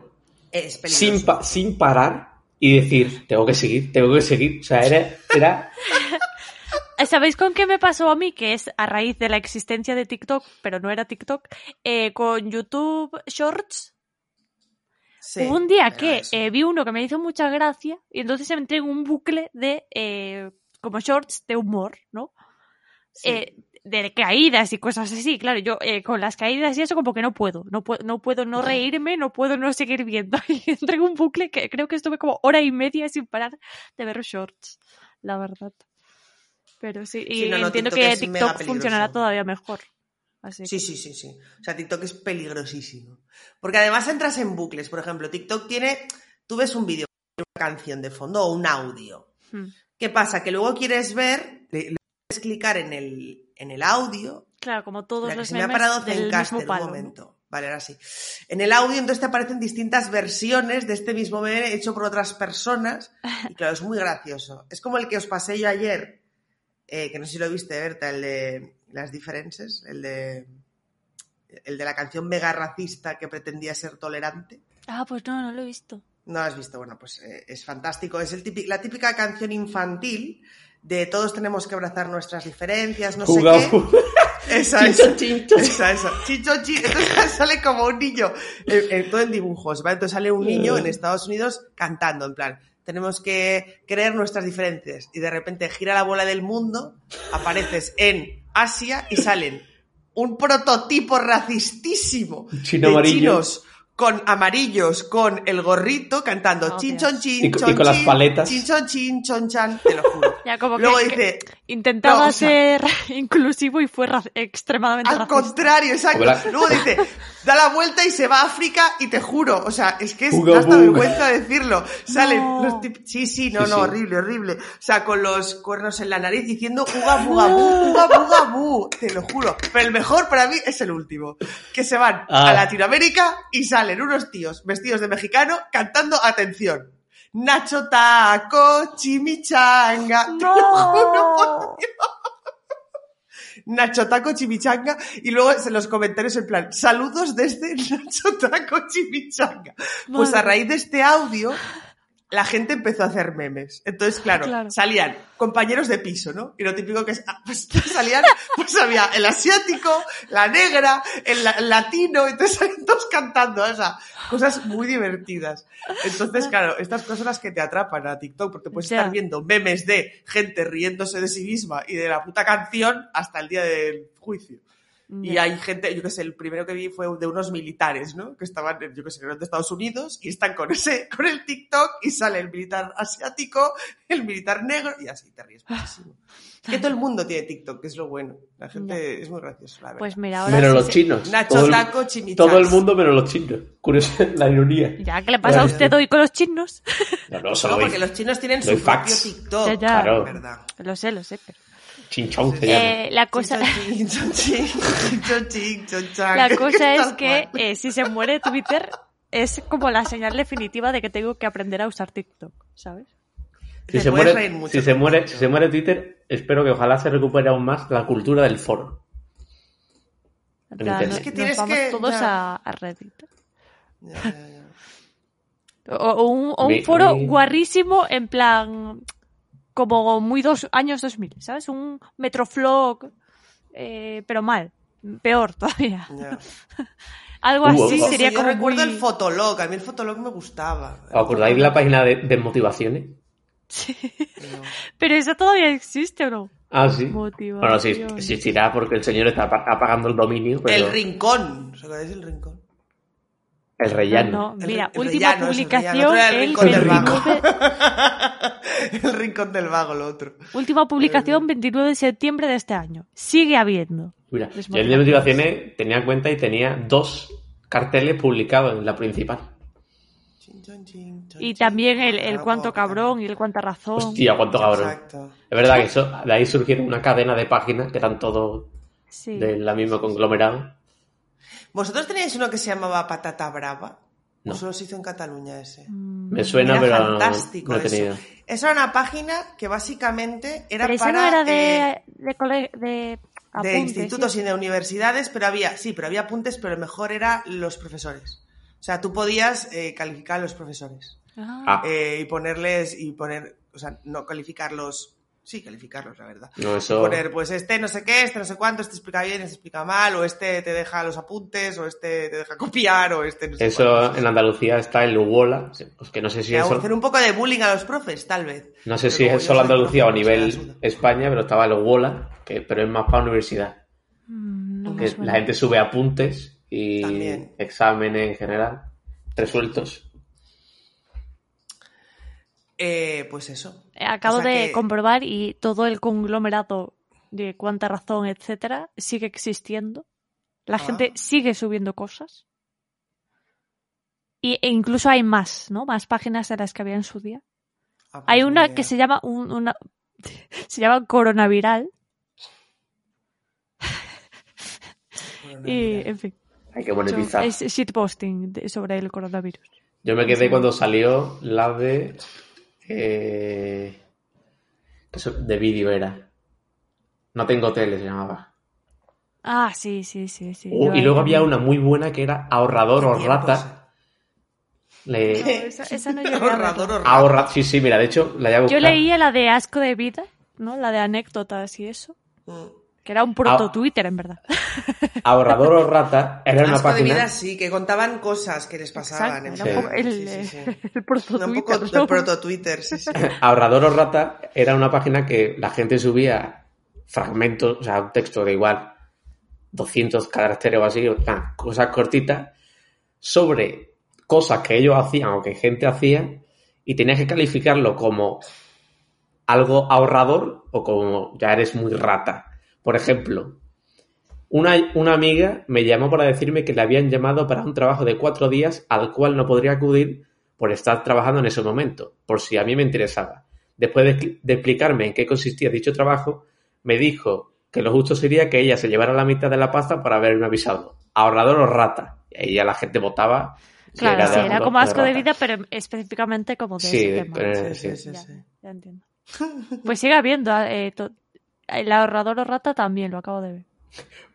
Es sin, pa- sin parar y decir, tengo que seguir, tengo que seguir. O sea, era, era ¿Sabéis con qué me pasó a mí? Que es a raíz de la existencia de TikTok, pero no era TikTok, eh, con YouTube Shorts. Sí, Hubo un día que eh, vi uno que me hizo mucha gracia y entonces entré en un bucle de eh, como shorts de humor, ¿no? Sí. De caídas y cosas así, claro, yo con las caídas y eso como que no puedo, no puedo, no puedo no reírme, no puedo no seguir viendo. Y entré en un bucle que creo que estuve como hora y media sin parar de ver shorts, la verdad. Pero sí, y Sí, no, no, entiendo TikTok que TikTok funcionará todavía mejor. Así Sí, que- sí, sí, sí. O sea, TikTok es peligrosísimo. Porque además entras en bucles. Por ejemplo, TikTok tiene. Tú ves un vídeo, una canción de fondo o un audio. Hmm. ¿Qué pasa? Que luego quieres ver, le, le puedes clicar en el, en el audio. Claro, como todos Mira, que los se me ha parado del Zencaster mismo un momento. Vale, ahora sí. En el audio entonces te aparecen distintas versiones de este mismo meme hecho por otras personas. Y claro, es muy gracioso. Es como el que os pasé yo ayer, eh, que no sé si lo viste, Berta, el de las diferencias, el de, el de la canción mega racista que pretendía ser tolerante. Ah, pues no, no lo he visto. No lo has visto, bueno, pues eh, es fantástico. Es el típico, la típica canción infantil de todos tenemos que abrazar nuestras diferencias, no Juga- sé qué. Esa, Chincho, esa. chincho. Esa, esa. Chicho, chi- Entonces sale como un niño, eh, eh, todo en dibujos, ¿vale? Entonces sale un niño en Estados Unidos cantando, en plan, tenemos que creer nuestras diferencias. Y de repente gira la bola del mundo, apareces en Asia y salen un prototipo racistísimo Chino de amarillo. chinos con amarillos, con el gorrito, cantando Oh, chin chon chin, Y con- y las chin, paletas. Chin chon chin, chon chan, te lo juro. Ya como Luego que, dice, que intentaba no, o sea- ser inclusivo y fue ra- extremadamente Al racista. contrario, exacto. Luego dice, da la vuelta y se va a África y te juro, o sea, es que es Uga hasta vergüenza decirlo. Salen No. los tip- Sí, sí, no, Sí, no, sí. horrible, horrible. O sea, con los cuernos en la nariz diciendo uga buga bu, uga buga bu, te lo juro. Pero el mejor para mí es el último. Que se van Ah. a Latinoamérica y salen unos tíos vestidos de mexicano cantando, atención. Nacho Taco, Chimichanga. Te lo juro. No. Nacho Taco Chimichanga y luego en los comentarios en plan, saludos desde Nacho Taco Chimichanga. Pues a raíz de este audio, la gente empezó a hacer memes. Entonces, claro, Claro. salían compañeros de piso, ¿no? Y lo típico que es, ah, pues salían, pues había el asiático, la negra, el, el latino, entonces salían todos cantando, o sea, cosas muy divertidas. Entonces, claro, estas cosas las que te atrapan a TikTok, porque puedes Ya. estar viendo memes de gente riéndose de sí misma y de la puta canción hasta el día del juicio. Y hay gente, yo qué sé, el primero que vi fue de unos militares, ¿no? Que estaban, yo qué sé, eran de Estados Unidos y están con ese, con el TikTok y sale el militar asiático, el militar negro y así te ríes muchísimo. Que todo el mundo tiene TikTok, que es lo bueno. La gente es muy graciosa, la verdad. Pues mira, ahora Menos sí los se- chinos. Nacho todo, el, Taco Chimichanga. todo el mundo menos los chinos. Curioso, la ironía. Ya, ¿qué le pasa a usted hoy con los chinos? No, no, No, solo porque doy los chinos tienen su doy propio facts. TikTok. Ya, ya. Claro. ¿Verdad? Lo sé, lo sé, pero... chinchón se llama. Eh, la cosa, la cosa es que eh, si se muere Twitter es como la señal definitiva de que tengo que aprender a usar TikTok, ¿sabes? Si se, muere, mucho si, se muere, si se muere Twitter, espero que ojalá se recupere aún más la cultura del foro. Nos- Es que nos tienes vamos que- todos ya. a, a Reddit. Ya, ya, ya. O, o un, o un Mi- foro mi- guarrísimo en plan como muy dos años 2000, ¿sabes? Un Metroflog, eh, pero mal, peor todavía. Algo Uh, así sería yo como recuerdo muy... el Fotolog, a mí el Fotolog me gustaba. ¿Os acordáis de la página de, de motivaciones? Sí. No. Pero eso todavía existe o no? Ah, sí. Motivación. Bueno, sí, existirá porque el señor está apa- apagando el dominio, pero El rincón, ¿os acordáis del rincón? El rellano. No, mira, el última rellano, publicación el el rincón del vago. 29 el rincón del vago, lo otro. Última publicación 29 de septiembre de este año. Sigue habiendo. Mira, yo de motivaciones tenía en cuenta y tenía dos carteles publicados en la principal. Y también el, el cuánto cabrón y el cuánta razón. Hostia, cuánto cabrón. Exacto. Es verdad que eso, de ahí surgieron una cadena de páginas que eran todos Sí. de la misma conglomerado. ¿Vosotros teníais uno que se llamaba Patata Brava? No. ¿O solo se hizo en Cataluña ese? Mm, Me suena, Era pero fantástico no he eso. Esa era una página que básicamente era Pero para no era eh, de, de, cole- de institutos sí. y de universidades, pero había, sí, pero había apuntes, pero mejor era los profesores. O sea, tú podías eh, calificar a los profesores Ah, Ah, eh, y ponerles, y poner, o sea, no calificarlos, sí, calificarlos, la verdad. no, eso. Poner, pues este no sé qué, este no sé cuánto, este explica bien, este explica mal, o este te deja los apuntes, o este te deja copiar, o este no sé Eso cuánto. en Andalucía está en Lugola, pues que no sé si Hacer un poco de bullying a los profes, tal vez. no sé Pero si es solo Andalucía o a nivel. España, pero estaba en Lugola, que, pero es más para universidad. mm, no Que la gente sube apuntes y También. exámenes en general, resueltos. Eh, pues eso. Acabo O sea de que- comprobar y todo el conglomerado de cuánta razón, etcétera, sigue existiendo. La Ah. gente sigue subiendo cosas. Y, e incluso hay más, ¿no? Más páginas de las que había en su día. Ah, pues Hay una idea. que se llama un- una se llama Coronaviral y en fin, Hay que monetizar. es shitposting sobre el coronavirus. Yo me quedé cuando salió la de. Eh, que eso de vídeo era. No tengo tele, se llamaba. Ah, sí, sí, sí, sí. Uh, y luego había una muy buena que era ahorrador o rata. Le... No, esa, esa no. Ahorrador o rata. Ahorra... Sí, sí, mira, de hecho la Yo leía la de asco de vida, ¿no? La de anécdotas y eso. Mm. Que era un proto Twitter, en verdad. Ahorrador o rata era una Asco de página. vida, sí, que contaban cosas que les pasaban. Exacto, en era un plan. poco el, Sí, sí, sí. el proto Un Twitter. poco ¿no? de proto Twitter, sí, sí. Ahorrador o rata era una página que la gente subía fragmentos, o sea, un texto de igual 200 caracteres o así, o sea, cosas cortitas, sobre cosas que ellos hacían o que gente hacía y tenías que calificarlo como algo ahorrador o como ya eres muy rata. Por ejemplo, una, una amiga me llamó para decirme que le habían llamado para un trabajo de cuatro días al cual no podría acudir por estar trabajando en ese momento, por si a mí me interesaba. Después de, de explicarme en qué consistía dicho trabajo, me dijo que lo justo sería que ella se llevara la mitad de la pasta para haberme avisado. Ahorrador o rata. Y ahí ya la gente votaba. Claro, sí, era como asco de vida, pero específicamente como de Sí, ese tema. pero- Sí, sí. sí, sí, Ya, entiendo. Pues sigue habiendo. eh, to- el ahorrador o rata también, lo acabo de ver.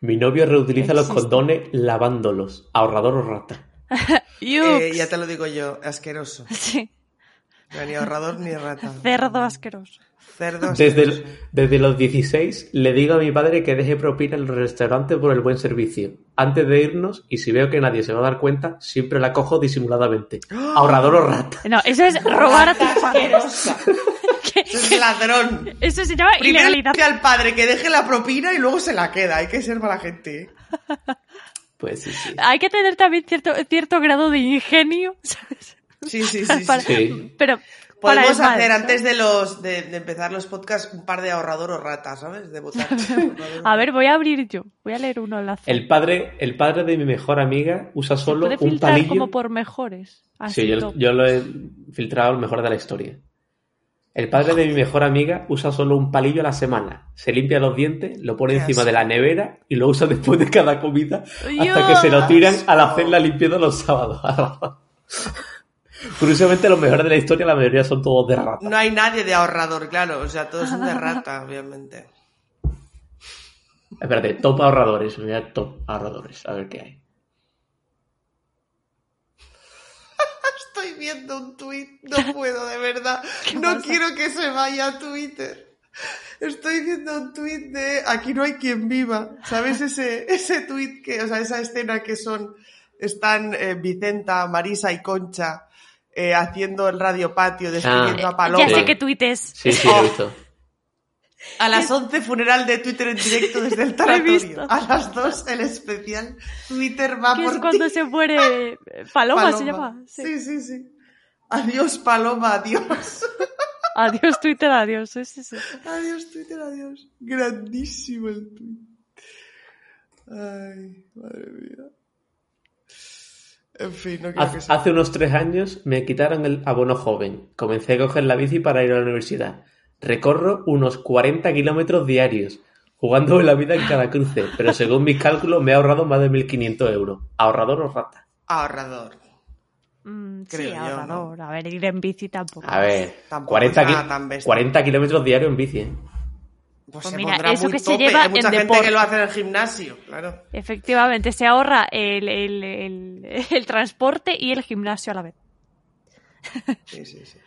Mi novio reutiliza los condones lavándolos. Ahorrador o rata. Eh, ya te lo digo yo, asqueroso. Sí, No, ni ahorrador ni rata. cerdo asqueroso. Cerdo Desde, asqueroso. el- desde los 16 le digo a mi padre que deje propina en los restaurantes por el buen servicio. Antes de irnos, y si veo que nadie se va a dar cuenta, siempre la cojo disimuladamente. Ahorrador o rata. No, eso es robar a tus padres. Eso es ladrón. Eso se llama Primero le ilegalidad. dice al padre que deje la propina y luego se la queda. Hay que ser mala gente. Pues sí, sí. Hay que tener también cierto, cierto grado de ingenio, ¿sabes? Sí, sí, sí. sí. Para- Sí. Pero Podemos hacer antes de los de, de empezar los podcasts un par de ahorrador o rata, ¿sabes? De votar. A ver, voy a abrir yo. Voy a leer uno al azar. El padre, el padre de mi mejor amiga usa Se solo puede un palillo. como por mejores. Así Sí, yo, yo lo he filtrado el mejor de la historia. El padre de mi mejor amiga usa solo un palillo a la semana. Se limpia los dientes, lo pone encima asco. de la nevera y lo usa después de cada comida hasta que se lo tiran al hacer la limpieza los sábados. Curiosamente, los mejores de la historia, la mayoría son todos de rata. No hay nadie de ahorrador, claro. O sea, todos son de rata, obviamente. Espérate, top ahorradores. Me voy a top ahorradores. A ver qué hay. Estoy viendo un tuit, no puedo, de verdad. No pasa? quiero que se vaya a Twitter. Estoy viendo un tuit de Aquí no hay quien viva. ¿Sabes ese, ese tuit que, o sea, esa escena que son, están eh, Vicenta, Marisa y Concha eh, haciendo el radio patio, despidiendo Ah. a Paloma? Ya sé que tuites. Sí, sí, lo he visto. A las 11 funeral de Twitter en directo desde el tanatorio. A las 2 el especial Twitter va Que por es cuando ti. se muere Paloma, se llama. Sí. Sí, sí, sí. Adiós, Paloma, adiós. Adiós Twitter, adiós. Sí, sí, sí. Adiós, Twitter, adiós. Grandísimo el tweet. Ay, madre mía. En fin, no quiero que Hace, se... hace unos tres años me quitaron el abono joven. Comencé a coger la bici para ir a la universidad. Recorro unos 40 kilómetros diarios, jugándome la vida en cada cruce, pero según mis cálculos me he ahorrado más de 1.500 euros. ¿Ahorrador o rata? Ahorrador. Mm, sí, Creo yo, ahorrador. A ver, ir en bici tampoco. A ver, Tampoco 40, es nada ki- tan bestia. 40 kilómetros diarios en bici. ¿eh? Pues, Pues se mira, eso que se lleva Hay mucha en gente deporte. que lo hace en el gimnasio, claro. Efectivamente, se ahorra el, el, el, el transporte y el gimnasio a la vez. Sí, sí, sí.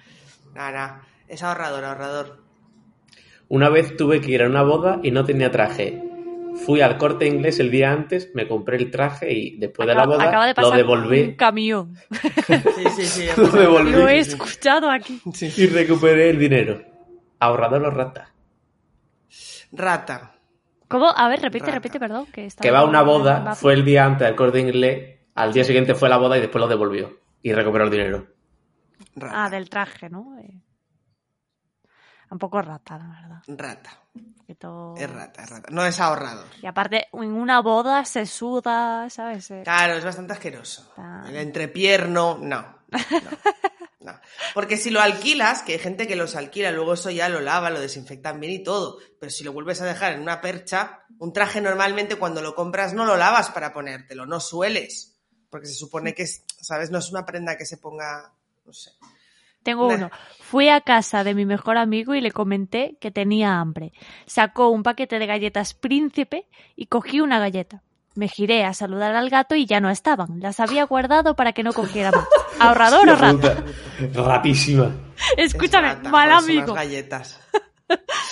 Nada, nada. Es ahorrador, ahorrador. Una vez tuve que ir a una boda y no tenía traje. Fui al corte inglés el día antes, me compré el traje y después de la boda acaba de lo pasar un devolví camión. Sí, sí, sí. Lo devolví. Lo he escuchado aquí. Sí, y recuperé el dinero. ¿Ahorrador o rata? Rata. ¿Cómo? A ver, repite, Rata. repite, perdón. Que, estaba Que va a una boda, fue el día antes del corte inglés, al día siguiente fue la boda y después lo devolvió. Y recuperó el dinero. Rata. Ah, del traje, ¿no? Eh, Un poco rata, la verdad. Rata. Todo- Es rata, es rata. No es ahorrador. Y aparte, en una boda se suda, ¿sabes? Eh, Claro, es bastante asqueroso. El entrepierno, no. No, no. Porque si lo alquilas, que hay gente que los alquila, luego eso ya lo lava, lo desinfectan bien y todo. Pero si lo vuelves a dejar en una percha, un traje normalmente cuando lo compras no lo lavas para ponértelo, no sueles. Porque se supone que, es, ¿sabes? No es una prenda que se ponga, no sé. Tengo Nah. uno. Fui a casa de mi mejor amigo y le comenté que tenía hambre. Sacó un paquete de galletas príncipe y cogí una galleta. Me giré a saludar al gato y ya no estaban. Las había guardado para que no cogiera más. ¿Ahorrador o rata? Ratísima. Es Escúchame, rata, mal amigo. galletas.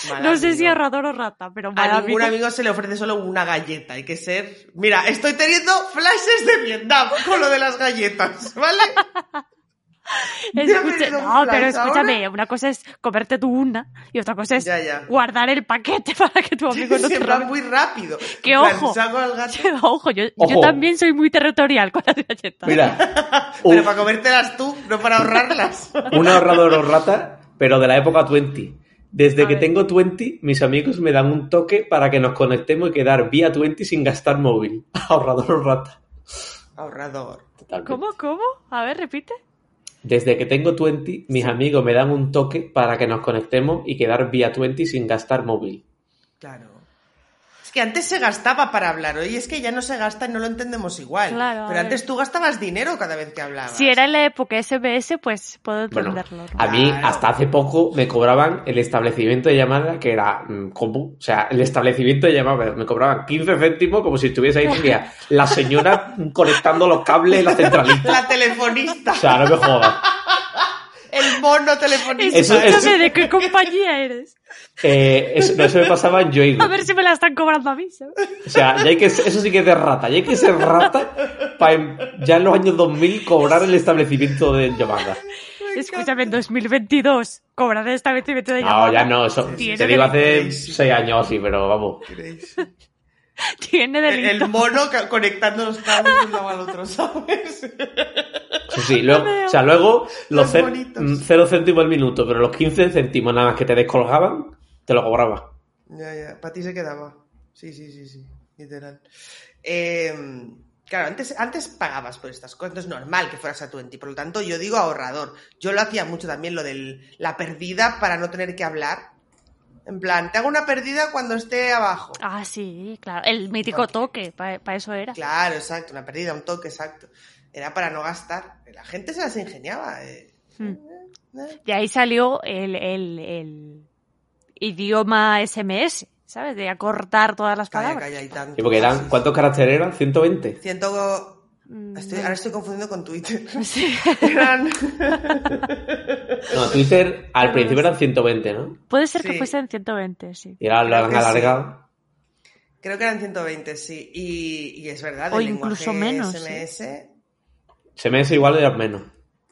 Mal No sé si ahorrador o rata, pero mal A ningún amigo. amigo se le ofrece solo una galleta. Hay que ser. Mira, estoy teniendo flashes de Vietnam con lo de las galletas, ¿vale? No, pero escúchame, una cosa es comerte tú una y otra cosa es Ya, ya. guardar el paquete para que tu amigo no te Se va robe. muy rápido. Que ojo. saco al gato. Ojo, yo, también soy muy territorial con las galletas. Mira, Pero para comértelas tú, no para ahorrarlas. un ahorrador o rata, pero de la época 20. Desde A que ver. tengo 20, mis amigos me dan un toque para que nos conectemos y quedar vía 20 sin gastar móvil. Ahorrador o rata. Ahorrador. Totalmente. ¿Cómo? ¿Cómo? A ver, repite. Desde que tengo 20, mis amigos me dan un toque para que nos conectemos y quedar vía 20 sin gastar móvil. Claro. Es que antes se gastaba para hablar, hoy es que ya no se gasta y no lo entendemos igual. Claro, Pero antes tú gastabas dinero cada vez que hablabas. Si era en la época SBS, pues puedo Bueno, entenderlo. ¿no? a mí Claro. hasta hace poco me cobraban el establecimiento de llamada que era mm, común. O sea, el establecimiento de llamada me cobraban 15 céntimos como si estuviese ahí todavía la señora conectando los cables en la centralita. La telefonista. O sea, no me jodas. El mono telefonista. Eso- Escúchame, eso- ¿de qué compañía eres? Eh, eso, no, eso me pasaba en Yoigo. A ver si me la están cobrando a mí. ¿sabes? O sea, ya hay que, eso sí que es de rata. Ya hay que ser rata para ya en los años 2000 cobrar el establecimiento de llamada. Escúchame, en 2022 cobrar el establecimiento de No, llamada. ya no, eso te digo hace delito. 6 años así, pero vamos. Tiene El, delito. el mono conectando los cables de un lado al otro, ¿sabes? Eso sí, luego, o sea, luego los mm, 0 céntimos al minuto, pero los 15 céntimos nada más que te descolgaban, te lo cobraba. Ya, ya, para ti se quedaba. Sí, sí, sí, sí, literal. Eh, claro, antes, antes pagabas por estas cosas, entonces es normal que fueras a 20, por lo tanto yo digo ahorrador. Yo lo hacía mucho también, lo de la perdida para no tener que hablar. En plan, te hago una perdida cuando esté abajo. Ah, sí, claro. El mítico toque, para eso era. Claro, exacto. Una perdida, un toque, exacto. Era para no gastar. La gente se las ingeniaba. Eh. Hmm. eh, eh. De ahí salió el, el, el, idioma SMS, ¿sabes? De acortar todas las palabras. Y ¿Y porque eran, ¿Cuántos caracteres eran? ¿120? 100... Estoy, no. ahora estoy confundiendo con Twitter. Sí. Eran... No, Twitter al principio eran 120, ¿no? Puede ser que Sí. fuesen 120, sí. Y ahora lo Creo han que sí. alargado. Creo que eran 120, sí. Y, y es verdad, O el incluso menos, SMS... Se me hace igual de menos.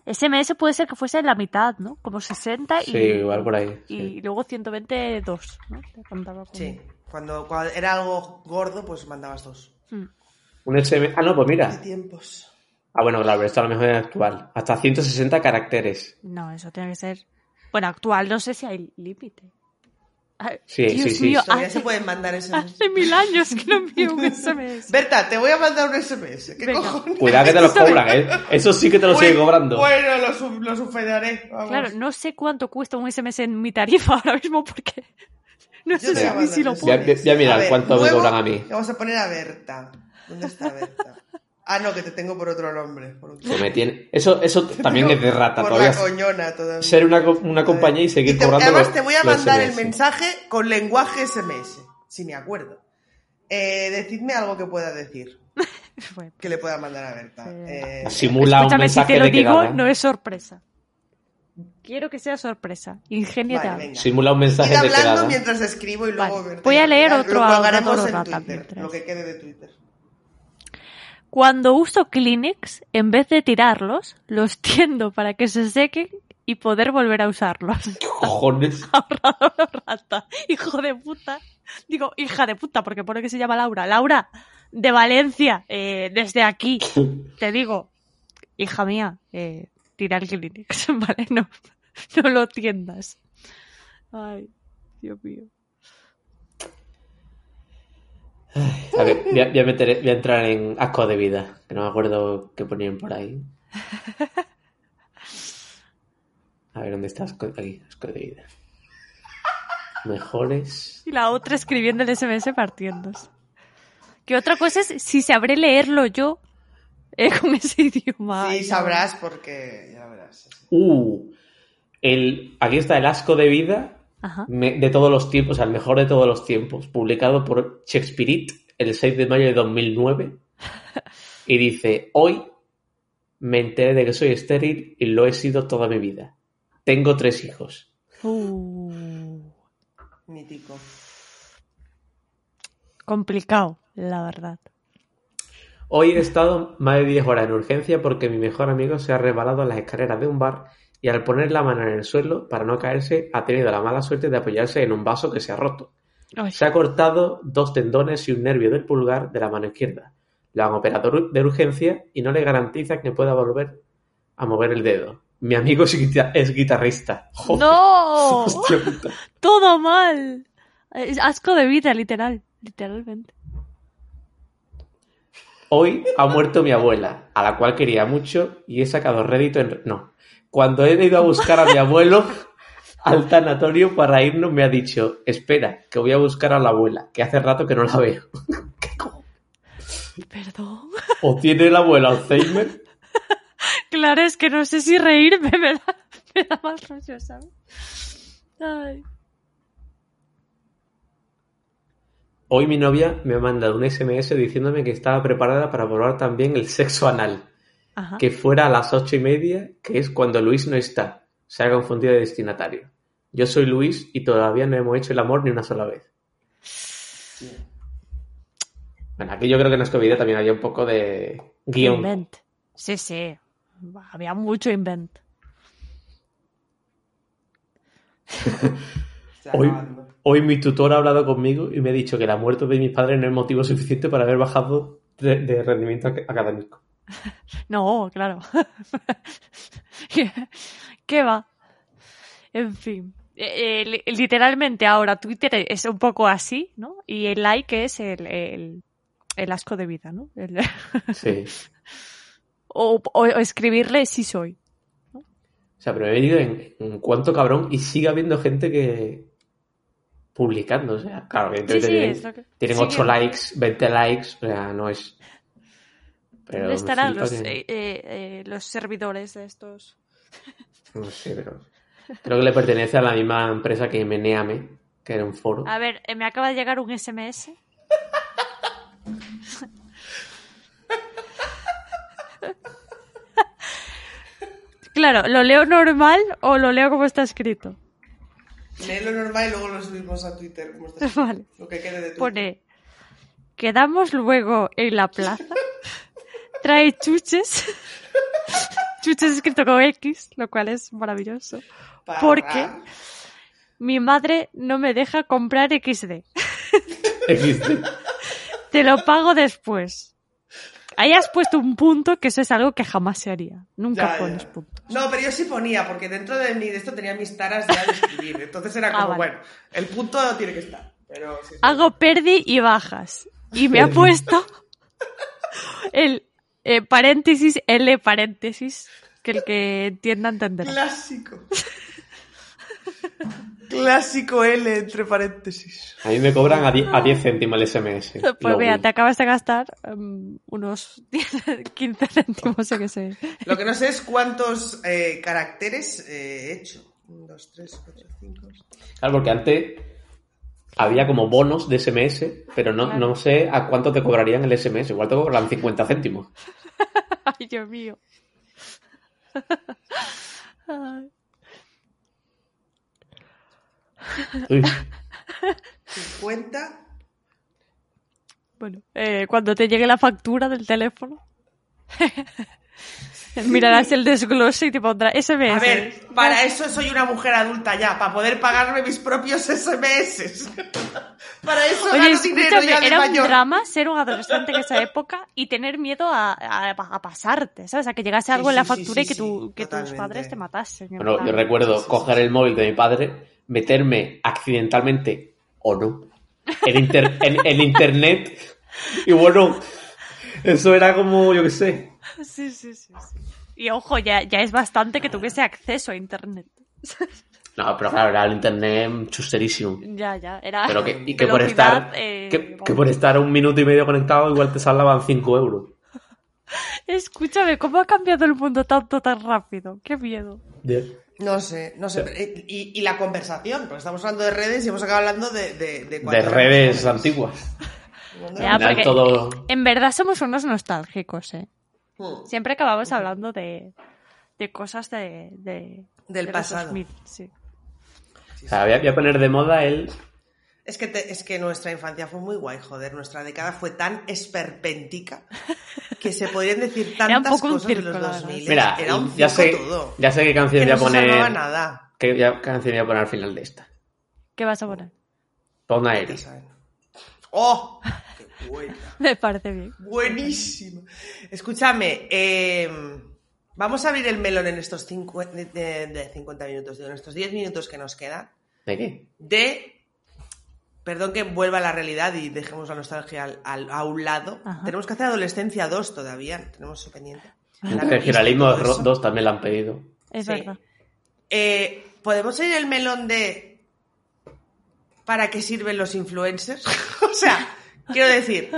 SMS puede ser que fuese la mitad, ¿no? Como 60 y, Sí, igual por ahí. y luego 122, ¿no? Te contaba como- Sí. Cuando, cuando era algo gordo, pues mandabas dos. Mm. Un SMS. Ah, no, pues ¿Qué mira. tiempos? Ah, bueno, claro, pero esto a lo mejor es actual. Hasta 160 caracteres. No, eso tiene que ser... Bueno, actual, no sé si hay límite. Sí, Dios sí, sí. mío, Todavía hace, se pueden mandar SMS. hace mil años que no envío un SMS. Berta, te voy a mandar un SMS. ¿Qué Venga. cojones? Cuidado que te los cobran, ¿eh? Eso sí que te lo sigue Bueno, cobrando. Bueno, lo, su- lo superaré. Vamos. Claro, no sé cuánto cuesta un SMS en mi tarifa ahora mismo porque no Yo sé si, lo mandar Voy a- puedo. SMS. voy a mirar ver, cuánto me cobran a mí. Vamos a poner a Berta. ¿Dónde está Berta? Ah, no, que te tengo por otro nombre. Por otro- Que me tiene- Eso, eso también es de rata. Por Todavía la coñona todavía. ser una, una compañía y seguir te- cobrando Además, los- te voy a mandar el mensaje con lenguaje SMS, si me acuerdo. Eh, decidme algo que pueda decir, Bueno, que le pueda mandar a Berta. Eh, Simula un escúchame, si mensaje te lo de digo, quedada. no es sorpresa. Quiero que sea sorpresa. Ingéniate vale. Simula un mensaje Id de hablando quedada. mientras escribo y luego Vale. Berta Voy a leer ya otro Lo lo que quede de Twitter. Cuando uso Kleenex, en vez de tirarlos, los tiendo para que se sequen y poder volver a usarlos. ¿Qué cojones? Ahorrador rata. Hijo de puta. Digo, hija de puta, porque pone que se llama Laura. Laura, de Valencia, eh, desde aquí, te digo, hija mía, eh, tira el Kleenex, ¿vale? No, no lo tiendas. Ay, Dios mío. A ver, voy a, voy a meter- voy a entrar en asco de vida, que no me acuerdo qué ponían por ahí. A ver, ¿dónde está asco? Aquí, asco de vida. Mejores. Y la otra escribiendo el SMS partiéndose. Que otra cosa es si sabré leerlo yo eh, con ese idioma. Sí, sabrás porque ya verás. Uh, el, aquí está el asco de vida. Me- de todos los tiempos, o sea, el mejor de todos los tiempos, publicado por Shakespeare el 6 de mayo de 2009. Y dice, hoy me enteré de que soy estéril y lo he sido toda mi vida. Tengo tres hijos. Uh, Mítico. complicado, la verdad. Hoy he estado más de 10 horas en urgencia porque mi mejor amigo se ha resbalado en las escaleras de un bar y al poner la mano en el suelo para no caerse ha tenido la mala suerte de apoyarse en un vaso que se ha roto. Ay, Se ha cortado dos tendones y un nervio del pulgar de la mano izquierda. Lo han operado de urgencia y no le garantiza que pueda volver a mover el dedo. Mi amigo es, guita- es guitarrista. Joder, ¡No! hostia puta. Todo mal. Es asco de vida, literal. Literalmente. Hoy ha muerto mi abuela, a la cual quería mucho y he sacado rédito en... No. Cuando he ido a buscar a mi abuelo al tanatorio para irnos me ha dicho, espera, que voy a buscar a la abuela, que hace rato que no la veo. Perdón. O tiene el abuelo Alzheimer Claro, es que no sé si reírme, me da, me da mal rollo, ¿sabes? Ay. Hoy mi novia me ha mandado un SMS diciéndome que estaba preparada para probar también el sexo anal, Ajá. que fuera a las ocho y media, que es cuando Luis no está. Se ha confundido de destinatario. Yo soy Luis y todavía no hemos hecho el amor ni una sola vez. Bueno, aquí yo creo que en Asco Vida también había un poco de guion. Invent. Sí, sí. Había mucho invent. Hoy, hoy mi tutor ha hablado conmigo y me ha dicho que la muerte de mis padres no es motivo suficiente para haber bajado de, de rendimiento ac- académico. No, claro. ¿Qué, va? En fin. Eh, eh, li- literalmente ahora Twitter es un poco así, ¿no? Y el like es el, el, el asco de vida, ¿no? El- Sí. o, o- o escribirle sí soy. O sea, pero he venido en, en cuánto cabrón y sigue habiendo gente que publicando. O sea, claro, Sí, sí, tienen, que... tienen sigue- 8 likes, 20 likes, o sea, no es. ¿Dónde estarán los, eh, eh, eh, los servidores de estos? No sé, pero... Creo que le pertenece a la misma empresa que Meneame, que era un foro. A ver, me acaba de llegar un SMS. claro, ¿lo leo normal o lo leo como está escrito? Léelo normal y luego lo subimos a Twitter. como está escrito. Vale. Lo que quede de Twitter. Pone, quedamos luego en la plaza, trae chuches, chuches escrito con X, lo cual es maravilloso, Parra. porque mi madre no me deja comprar XD. XD. Te lo pago después. Ahí has puesto un punto que eso es algo que jamás se haría. Nunca Ya, ya. pones puntos. No, pero yo sí ponía, porque dentro de mí de esto tenía mis taras ya de escribir. Entonces era como, Ah, vale. bueno, el punto tiene que estar. Pero sí, sí. Hago perdi y bajas. Y me ha puesto el eh, paréntesis L paréntesis, que el que entienda entenderá. Clásico. Clásico L entre paréntesis. A mí me cobran a 10, a 10 céntimos el SMS. Pues Lo vi. te acabas de gastar em, unos 10, 15 céntimos, sé que sé. Lo que no sé es cuántos eh, caracteres eh, he hecho. 1, 2, 3, 4, 5. Claro, porque antes había como bonos de SMS, pero no, Claro. no sé a cuánto te cobrarían el SMS. Igual te cobran 50 céntimos. Ay, Dios mío. Ay. Uy, 50. Bueno, eh, cuando te llegue la factura del teléfono, mirarás el desglose y te pondrá SMS. A ver, para eso soy una mujer adulta ya, para poder pagarme mis propios SMS. para eso Oye, gano dinero ya de era un mayor. drama ser un adolescente en esa época y tener miedo a, a- a pasarte, ¿sabes? A que llegase Sí, algo en la sí, sí, factura sí, y que, sí, tu- que tus padres te matasen. en Bueno, yo recuerdo coger el móvil de mi padre, meterme accidentalmente o no en, inter- en, en internet y bueno, eso era como, yo qué sé. Sí, sí, sí, sí. Y ojo, ya, ya es bastante que tuviese acceso a internet. No, pero claro, era el internet chusterísimo. Ya, ya, era... Pero que, y que por estar eh, que, por estar un minuto y medio conectado igual te saldaban 5 euros. Escúchame, ¿cómo ha cambiado el mundo tanto, tan rápido? Qué miedo. No sé, no sé. eh, Y, y la conversación, porque estamos hablando de redes y hemos acabado hablando de... De, de, redes antiguas. Ya, porque- todo... En verdad somos unos nostálgicos, ¿eh? Hmm. Siempre acabamos hablando de, de cosas de, de- Del de los pasado. 2000, sí. O sea, voy a, voy a poner de moda el... Es que, te- es que nuestra infancia fue muy guay, joder. Nuestra década fue tan esperpéntica que se podrían decir Era un tantas poco un cosas circo, de los la verdad. 2000. Mira, Era un ya sé, todo. ya sé qué canción que voy a no poner... nada. ¿Qué ya- canción voy a poner al final de esta? ¿Qué vas a poner? Pon Aeri. saben. ¡Oh! Me parece bien. Buenísimo. Escúchame, eh, vamos a abrir el melón en estos cincu- de, de- de 50 minutos, digo, en estos 10 minutos que nos quedan, ¿De qué? de, perdón que vuelva a la realidad y dejemos la nostalgia al- al- a un lado, Ajá. tenemos que hacer Adolescencia 2 todavía, tenemos eso pendiente. El eso. 2 también la han pedido. Es Sí. verdad. Eh, ¿Podemos ir el melón de para qué sirven los influencers? o sea, quiero decir,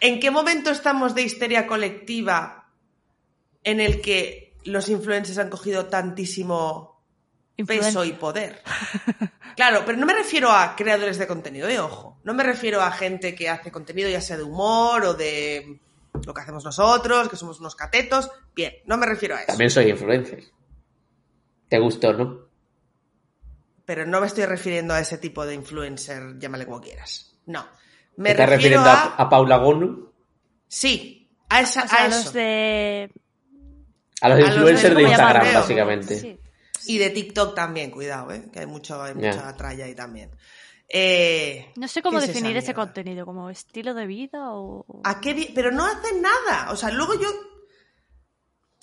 ¿en qué momento estamos de histeria colectiva en el que los influencers han cogido tantísimo peso y poder? Claro, pero no me refiero a creadores de contenido, de ojo. No me refiero a gente que hace contenido ya sea de humor o de lo que hacemos nosotros, que somos unos catetos. Bien, no me refiero a eso. También soy influencer. ¿Te gustó, no? Pero no me estoy refiriendo a ese tipo de influencer, llámale como quieras. No. Me ¿Te estás refiero refiriendo a... a, a Paula Gonu? Sí, a, esa, O sea, a los eso. de... A los A los influencers de- de ¿cómo Instagram, llamarlo? básicamente. Sí. Y de TikTok también, cuidado, ¿eh? que hay, mucho, hay Ya. mucha tralla ahí también. Eh, No sé cómo ¿qué es esa definir ese contenido, como estilo de vida o... ¿A qué vi- Pero no hacen nada. O sea, luego yo...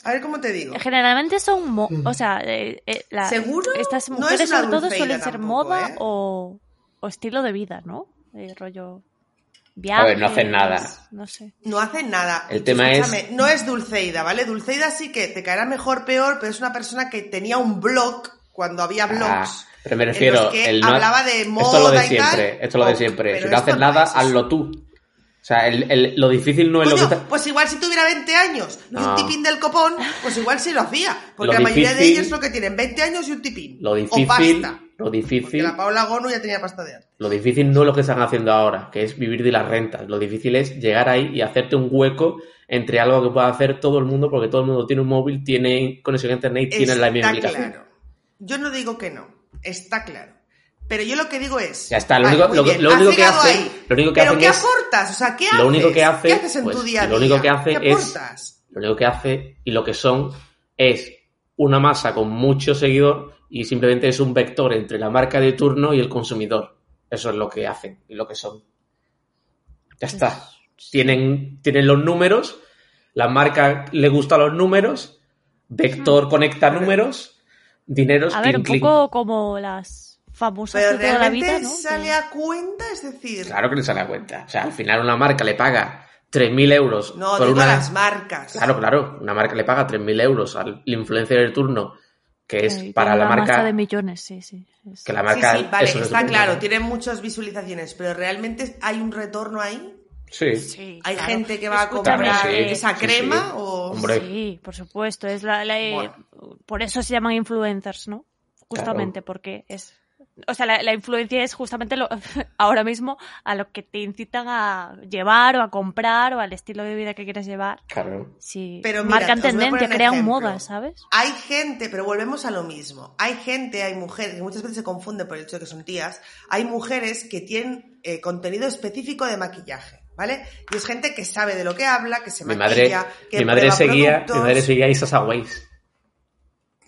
A ver cómo te digo. Generalmente son, mo- o sea, eh, eh, la- ¿Seguro? Estas No mujeres es una sobre todo suelen ser tampoco, moda ¿eh? o, o estilo de vida, ¿no? Eh, rollo A ver, no hacen nada. No sé. No hacen nada. El tema Escúchame, No es Dulceida, ¿vale? Dulceida sí que te caerá mejor, peor, pero es una persona que tenía un blog cuando había blogs. Ah, pero me en refiero, los que el no- hablaba de esto es lo de moda y tal. siempre, esto es lo de siempre. pero Si no haces esto no nada, es hazlo tú. O sea, el- el- lo difícil no es lo que está... pues igual si tuviera 20 años y un No. tipín del copón, pues igual sí lo hacía. Porque Lo la mayoría de ellos lo que tienen 20 años y un tipín. Lo O difícil, pasta. Lo Porque difícil, la Paula Gonu ya tenía pasta de arte. lo difícil no es lo que están haciendo ahora, que es vivir de las rentas. Lo difícil es llegar ahí y hacerte un hueco entre algo que pueda hacer todo el mundo, porque todo el mundo tiene un móvil, tiene conexión a internet y tiene la misma aplicación. claro. Yo no digo que no, está claro. Pero yo lo que digo es. Ya está, lo único- lo único que hacen- ahí. lo único que ¿Pero hacen qué es- aportas? O sea, ¿qué haces? Lo único que hace, ¿Qué haces en pues, tu día a lo único que hace ¿Qué es- aportas? Lo único que hace y lo que son es una masa con mucho seguidor y simplemente es un vector entre la marca de turno y el consumidor. Eso es lo que hacen y lo que son. Ya está. Tienen, tienen los números, la marca le gusta los números, Vector conecta números, dineros, A ver, un clink, clink. poco como las famosas Pero de toda la realmente vida, ¿no? sale Que- a cuenta, es decir. Claro que le sale a cuenta. O sea, al final una marca le paga 3.000 euros No, por digo una... las marcas. Claro, claro. Una marca le paga 3.000 euros al influencer del turno, que es que para tiene la marca... masa de millones, sí, sí. Que la Sí, marca... sí, vale, está claro, tienen muchas visualizaciones, pero realmente hay un retorno ahí. Sí. Sí, ¿Hay claro. gente que va a comprar sí, esa sí, crema sí. o Hombre. Sí, por supuesto. Es la, la- eh, Bueno. Por eso se llaman influencers, ¿no? Justamente porque es. O sea, la, la influencia es justamente lo, ahora mismo a lo que te incitan a llevar o a comprar o al estilo de vida que quieres llevar. Claro. Sí, Pero mira, marcan tendencia, un crean ejemplo. moda, ¿sabes? Hay gente, pero volvemos a lo mismo. Hay gente, hay mujeres, que muchas veces se confunden por el hecho de que son tías. Hay mujeres que tienen eh, contenido específico de maquillaje, ¿vale? Y es gente que sabe de lo que habla, que se Mi maquilla, madre, que mi madre prueba seguía, productos. mi madre seguía a Isa Saways.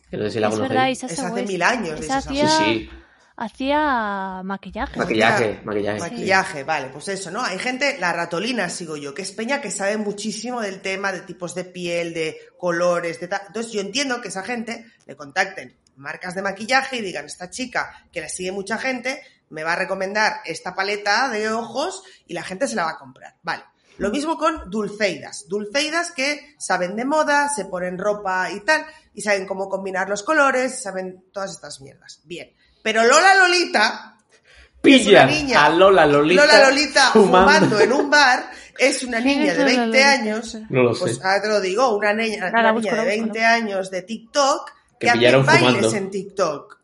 Que no sé si la es conocéis. verdad, Isa Es hace mil años de Esa Isa hacía, Sí, sí. Hacía maquillaje. Maquillaje, maquillaje. Maquillaje, vale, pues eso, ¿no? Hay gente, la ratolina sigo yo, que es peña que sabe muchísimo del tema de tipos de piel, de colores, de tal. Entonces yo entiendo que esa gente le contacten marcas de maquillaje y digan, esta chica que la sigue mucha gente, me va a recomendar esta paleta de ojos y la gente se la va a comprar. Vale. Lo mismo con dulceidas. Dulceidas que saben de moda, se ponen ropa y tal, y saben cómo combinar los colores, saben todas estas mierdas. Bien. Pero Lola Lolita, es una Pillan niña. a Lola Lolita, Lola Lolita fumando. fumando. en un bar es una ¿Quién niña es de Lola 20 Lolita? años. No lo Pues sé. ahora te lo digo, una niña, Nada, una busco, niña de busco, 20 años de TikTok Que que, hace bailes fumando. en TikTok.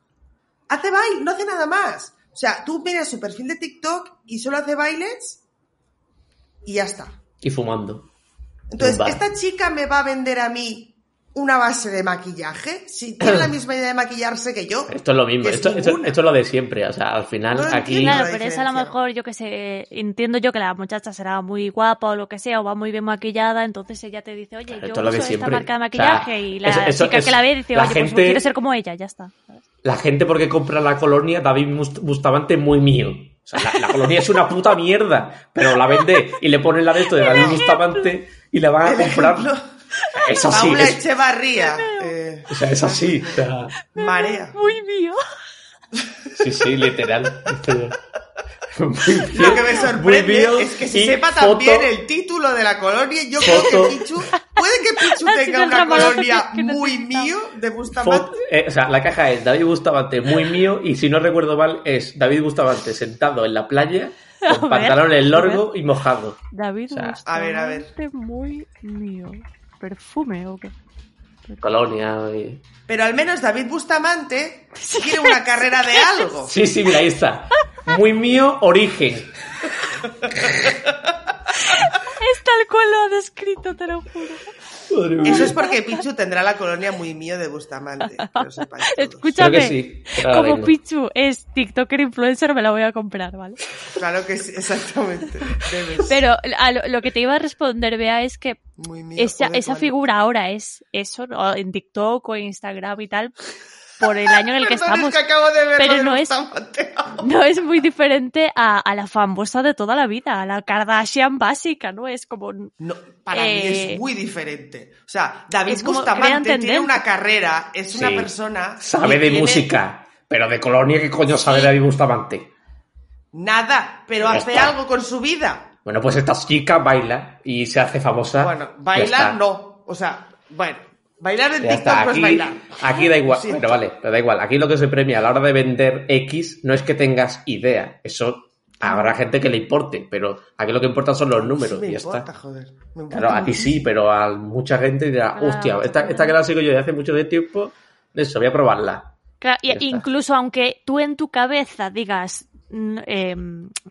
Hace baile, no hace nada más. O sea, tú miras su perfil de TikTok y solo hace bailes y ya está. Y fumando. Entonces. ¿esta chica me va a vender a mí una base de maquillaje? Si tiene la misma idea de maquillarse que yo. Esto es lo mismo, es esto, esto, esto es lo de siempre. O sea, al final No aquí. entiendo. Claro, la pero es a lo mejor, yo que sé, entiendo yo que la muchacha será muy guapa o lo que sea, o va muy bien maquillada, entonces ella te dice, oye, Claro, yo uso esta marca de O sea, maquillaje, y la eso- eso chica que la ve dice, la oye, pues gente- quiero ser como ella, ya está. La gente porque compra la colonia David Bust- Bustamante muy mío. O sea, la, la colonia es una puta mierda, pero la vende y le ponen la de esto de David Bustamante y la van a comprar. Es así, Paula es, Echevarría. eh, o sea, es así. o sea, marea. Muy mío. sí, sí, literal. Lo que me sorprende bien, es que se sepa foto- también el título de la colonia. Yo Foto. creo que Pichu, puede que Pichu tenga una colonia muy mío de Bustamante. Eh, o sea, la caja es David Bustamante muy mío y si no recuerdo mal es David Bustamante sentado en la playa con pantalones a largos y mojado. David O sea, a ver, a ver. Muy mío. ¿Perfume o qué? Colonia y... Pero al menos David Bustamante tiene una carrera de algo. Sí, sí, mira, ahí está. Muy mío, origen. Es tal cual lo ha descrito, te lo juro. Eso es porque Pichu tendrá la colonia muy mío de Bustamante. que. Escúchame, sí, como vengo. Pichu es TikToker influencer, me la voy a comprar, ¿vale? Claro que sí, exactamente. Debes. Pero a lo, lo que te iba a responder, Bea, es que Muy mío. esa, joder, esa vale. figura ahora es eso, ¿no? en TikTok o en Instagram y tal, por el año en el que Perdón, estamos. es que acabo de ver pero no es- Bustamante. No es muy diferente a, a la famosa de toda la vida, a la Kardashian básica, ¿no? Es como... No, para mí Eh, es muy diferente. O sea, David Bustamante tiene tendencia. una carrera, es una Sí. persona. Sabe de tiene música, pero de colonia, ¿qué coño sabe Sí. David Bustamante? Nada, pero Ya hace está. algo con su vida. Bueno, pues esta chica baila y se hace famosa. Bueno, bailar no. O sea, bueno, bailar en Ya TikTok está, no es aquí, bailar. aquí da igual, pero vale, pero da igual. Aquí lo que se premia a la hora de vender X no es que tengas idea, eso Habrá gente que le importe, pero aquí lo que importa son los números Sí me y ya importa, está. joder. Me importa Claro, a ti sí, pero a mucha gente dirá, Claro, hostia, esta, esta que la sigo yo de hace mucho de tiempo, de eso, voy a probarla. Claro, y- incluso aunque tú en tu cabeza digas "N- eh,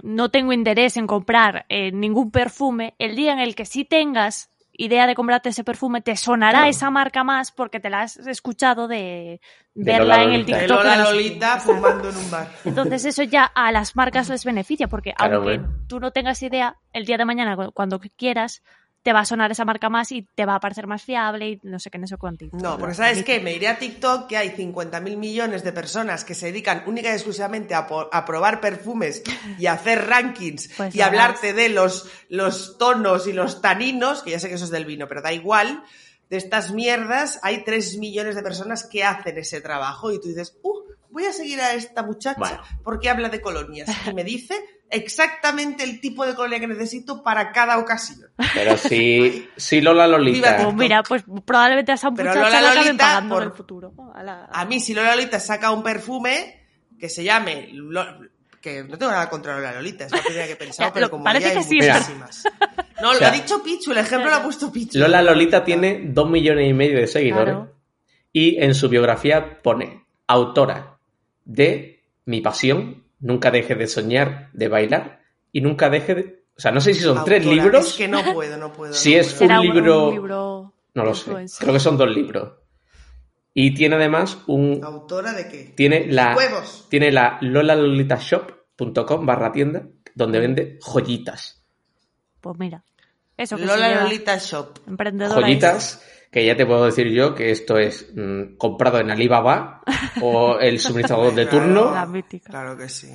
no tengo interés en comprar eh, ningún perfume, el día en el que sí tengas idea de comprarte ese perfume, te sonará Claro. esa marca más porque te la has escuchado de, De verla Lola en el. De TikTok. Lola de sé Lolita fumando en un bar. Entonces eso ya a las marcas les beneficia porque Claro, aunque bueno. tú no tengas idea, el día de mañana cu- cuando quieras te va a sonar esa marca más y te va a parecer más fiable y no sé qué, no sé cuánto. No, porque ¿sabes qué? Me iré a TikTok que hay 50.000 millones de personas que se dedican única y exclusivamente a, probar perfumes y a hacer rankings Pues y hablarte de los, los tonos y los taninos, que ya sé que eso es del vino, pero da igual, de estas mierdas hay 3 millones de personas que hacen ese trabajo y tú dices, uh, voy a seguir a esta muchacha Bueno. porque habla de colonias y me dice exactamente el tipo de colonia que necesito para cada ocasión. Pero si, si Lola Lolita, Pues mira, pues probablemente a esa Pero muchacha Lola la acaben Lolita, pagando por- en el futuro. A la- A mí, si Lola Lolita saca un perfume que se llame. Lo- que no tengo nada contra Lola Lolita, es la primera que he pensado, pero como parece ella hay que sí. muchísimas. No, O sea, lo ha dicho Pichu, el ejemplo lo ha puesto Pichu. Lola Lolita tiene dos millones y medio de seguidores Claro. y en su biografía pone autora de Mi pasión, Nunca deje de soñar, de bailar y nunca deje de... O sea, no sé si son tres libros. Es que no puedo, no puedo. Si no es puedo. Será un libro- libro No lo sé. Creo que son dos libros. Y tiene además un... ¿Autora de qué? Tiene la... Huevos. Tiene la lolalolitashop.com barra tienda donde vende joyitas. Pues mira, eso que Lola. Lolita Shop. Emprendedora. Joyitas que ya te puedo decir yo que esto es mm, comprado en Alibaba o el suministrador de Claro, turno. La mítica. Claro que sí.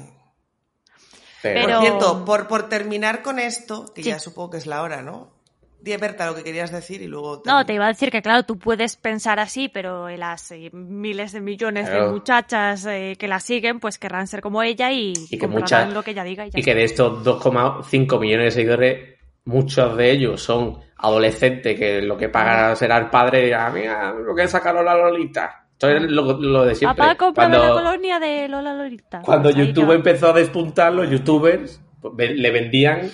Pero, Por cierto, por, por terminar con esto, que Sí. ya supongo que es la hora, ¿no? Di, Berta, lo que querías decir y luego... No, te iba a decir que claro, tú puedes pensar así, pero las eh, miles de millones de muchachas eh, que la siguen, pues querrán ser como ella y, Y que muchas- lo que ella diga. Y, ya y que de estos 2,5 millones de seguidores, muchos de ellos son adolescentes que lo que paga será el padre dirá, mira, lo que saca Lola Lolita. Esto es lo, lo de siempre. Papá, Cuando- la colonia de Lola Lolita. Cuando Pues YouTube empezó a despuntar, los youtubers pues, le vendían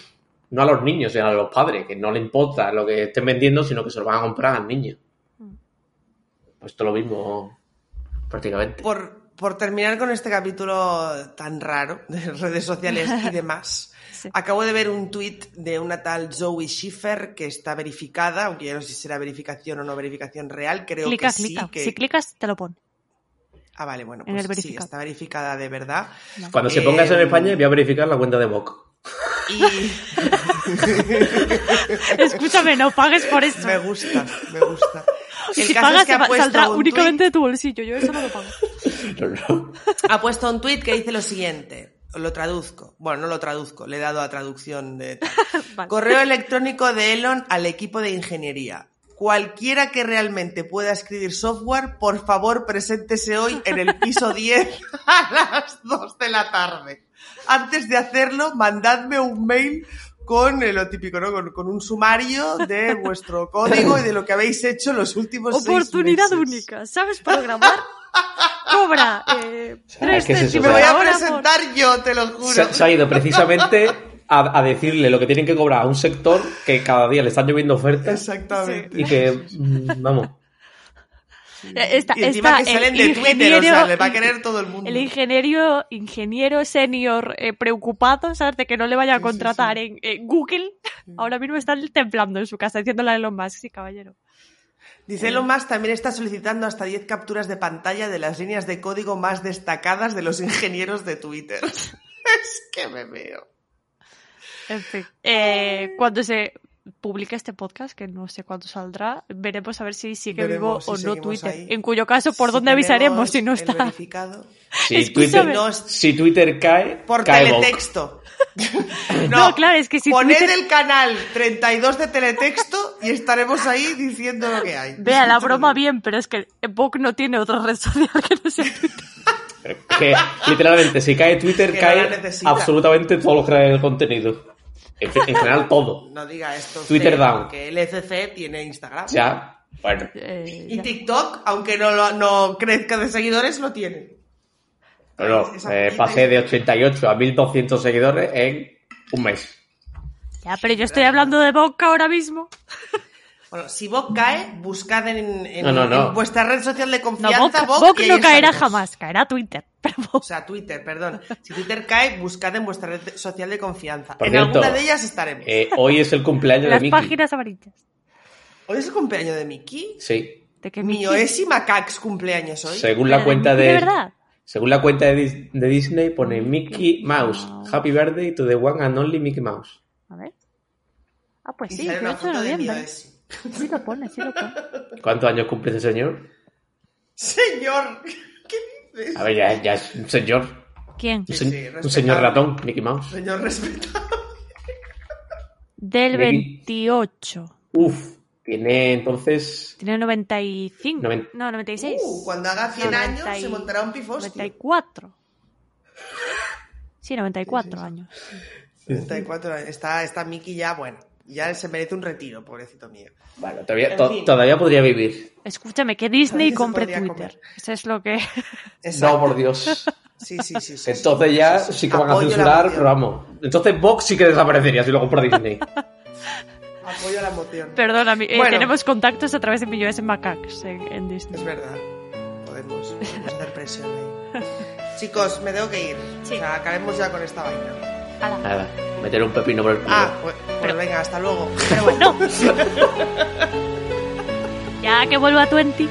no a los niños, sino a los padres, que no le importa lo que estén vendiendo, sino que se lo van a comprar al niño. Mm. Pues esto lo mismo, prácticamente. Por, por terminar con este capítulo tan raro de redes sociales y demás, Sí. acabo de ver un tuit de una tal Zoe Schiffer que está verificada, aunque yo no sé si será verificación o no verificación real, creo Clica, que sí. Que... Si clicas, te lo pone. Ah, vale, bueno, en pues sí, está verificada de verdad. Cuando se Eh, ponga eso en España, voy a verificar la cuenta de Mock. Y Escúchame, no pagues por esto. me gusta, me gusta. El si caso pagas, es que ha puesto saldrá un únicamente de tu bolsillo. Yo eso no lo pago. No, no. ha puesto un tuit que dice lo siguiente. Lo traduzco. Bueno, no lo traduzco, le he dado a traducción de... Vale. Correo electrónico de Elon al equipo de ingeniería. Cualquiera que realmente pueda escribir software, por favor, preséntese hoy en el piso 10 a las 2 de la tarde. Antes de hacerlo, mandadme un mail con eh, lo típico, ¿no? Con, con un sumario de vuestro código y de lo que habéis hecho los últimos seis Oportunidad meses. única. ¿Sabes programar? Cobra eh, sea, tres me voy a por- presentar yo, te lo juro. Se, se ha ido precisamente a, a decirle lo que tienen que cobrar a un sector que cada día le están lloviendo ofertas Exactamente. y que, mm, vamos, Esta, y encima esta, que salen de Twitter, o sea, le va a querer todo el mundo. El ingeniero, ingeniero senior eh, preocupado, ¿sabes? De que no le vaya a Sí, sí, contratar sí. en eh, Google. Ahora mismo está templando en su casa diciéndole a Elon Musk, sí, caballero. Dice Elon Musk también está solicitando hasta 10 capturas de pantalla de las líneas de código más destacadas de los ingenieros de Twitter. es que me veo. En fin. Eh, cuando se publique este podcast, que no sé cuándo saldrá, veremos a ver si sigue Veremos vivo si o no Twitter. ahí. En cuyo caso, ¿por Si dónde avisaremos si no el está? si. Twitter, No, si Twitter cae, Por cae teletexto. No, claro, es que si Poned Twitter- el canal 32 de teletexto y estaremos ahí diciendo lo que hay. Vea, la broma bien, pero es que Vogue no tiene otra red social que no sea Twitter. Que literalmente, si cae Twitter, Que cae absolutamente todo lo que de contenido. En, en general, todo. No diga esto. Twitter usted, down. Que el ECC tiene Instagram. Sea, bueno, Eh, Y ya. TikTok, aunque no, lo- no crezca de seguidores, lo tiene. Esa eh, pasé de 88 a 1200 seguidores en un mes. Ya, pero yo estoy hablando de Boca ahora mismo. Bueno, si Vox cae, buscad en, en- No, no, no. en vuestra red social de No, confianza y ahí no caerá jamás, caerá Twitter. Pero O sea, Twitter, perdón. Si Twitter cae, buscad en vuestra red social de confianza. Por en cierto, alguna de ellas estaremos. Eh, hoy es el cumpleaños de las Mickey. páginas amarillas. ¿Hoy es el cumpleaños de Mickey? Sí. De que Mío Mickey- es y Macax cumpleaños hoy. Según la cuenta de, de verdad. según la cuenta de, Dis- de Disney pone Mickey Mouse. Happy birthday to the one and only Mickey Mouse. A ver. Ah, pues Y sí, sale una 18 de de noviembre. es. Sí lo pone, sí lo pone. ¿Cuántos años cumple ese señor? Señor, ¿qué dices? A ver, ya, ya es un señor. ¿Quién? Un, Sí, se- sí, un respetable. señor ratón, Mickey Mouse. Señor respetado. Del Mickey. 28. Uf, tiene entonces. Tiene 95. Noven- No, 96. Uh, cuando haga 100 años 90 y- se montará un pifostio. 94. Sí, 94 años. 34 años. Está, está Mickey ya, bueno, ya se merece un retiro, pobrecito mío. Bueno, todavía, En to- fin. todavía podría vivir. Escúchame, que Disney compre Twitter. comer. Eso es lo que... Exacto. No, por Dios. Sí, sí, sí. sí, Entonces sí, ya sí, sí. sí que van a censurar, pero vamos. Entonces Vox sí que desaparecería si lo compra Disney. Apoyo la moción. Perdona, eh, Bueno. tenemos contactos a través de millones en Macax en, en Disney. Es verdad. Podemos, podemos hacer presión ahí. Chicos, me tengo que ir. Sí. O sea, acabemos ya con esta vaina. Ala. Nada, meter un pepino por el culo. Ah, pues, pues Pero- venga, hasta luego. Pero bueno. ya que vuelva a 20.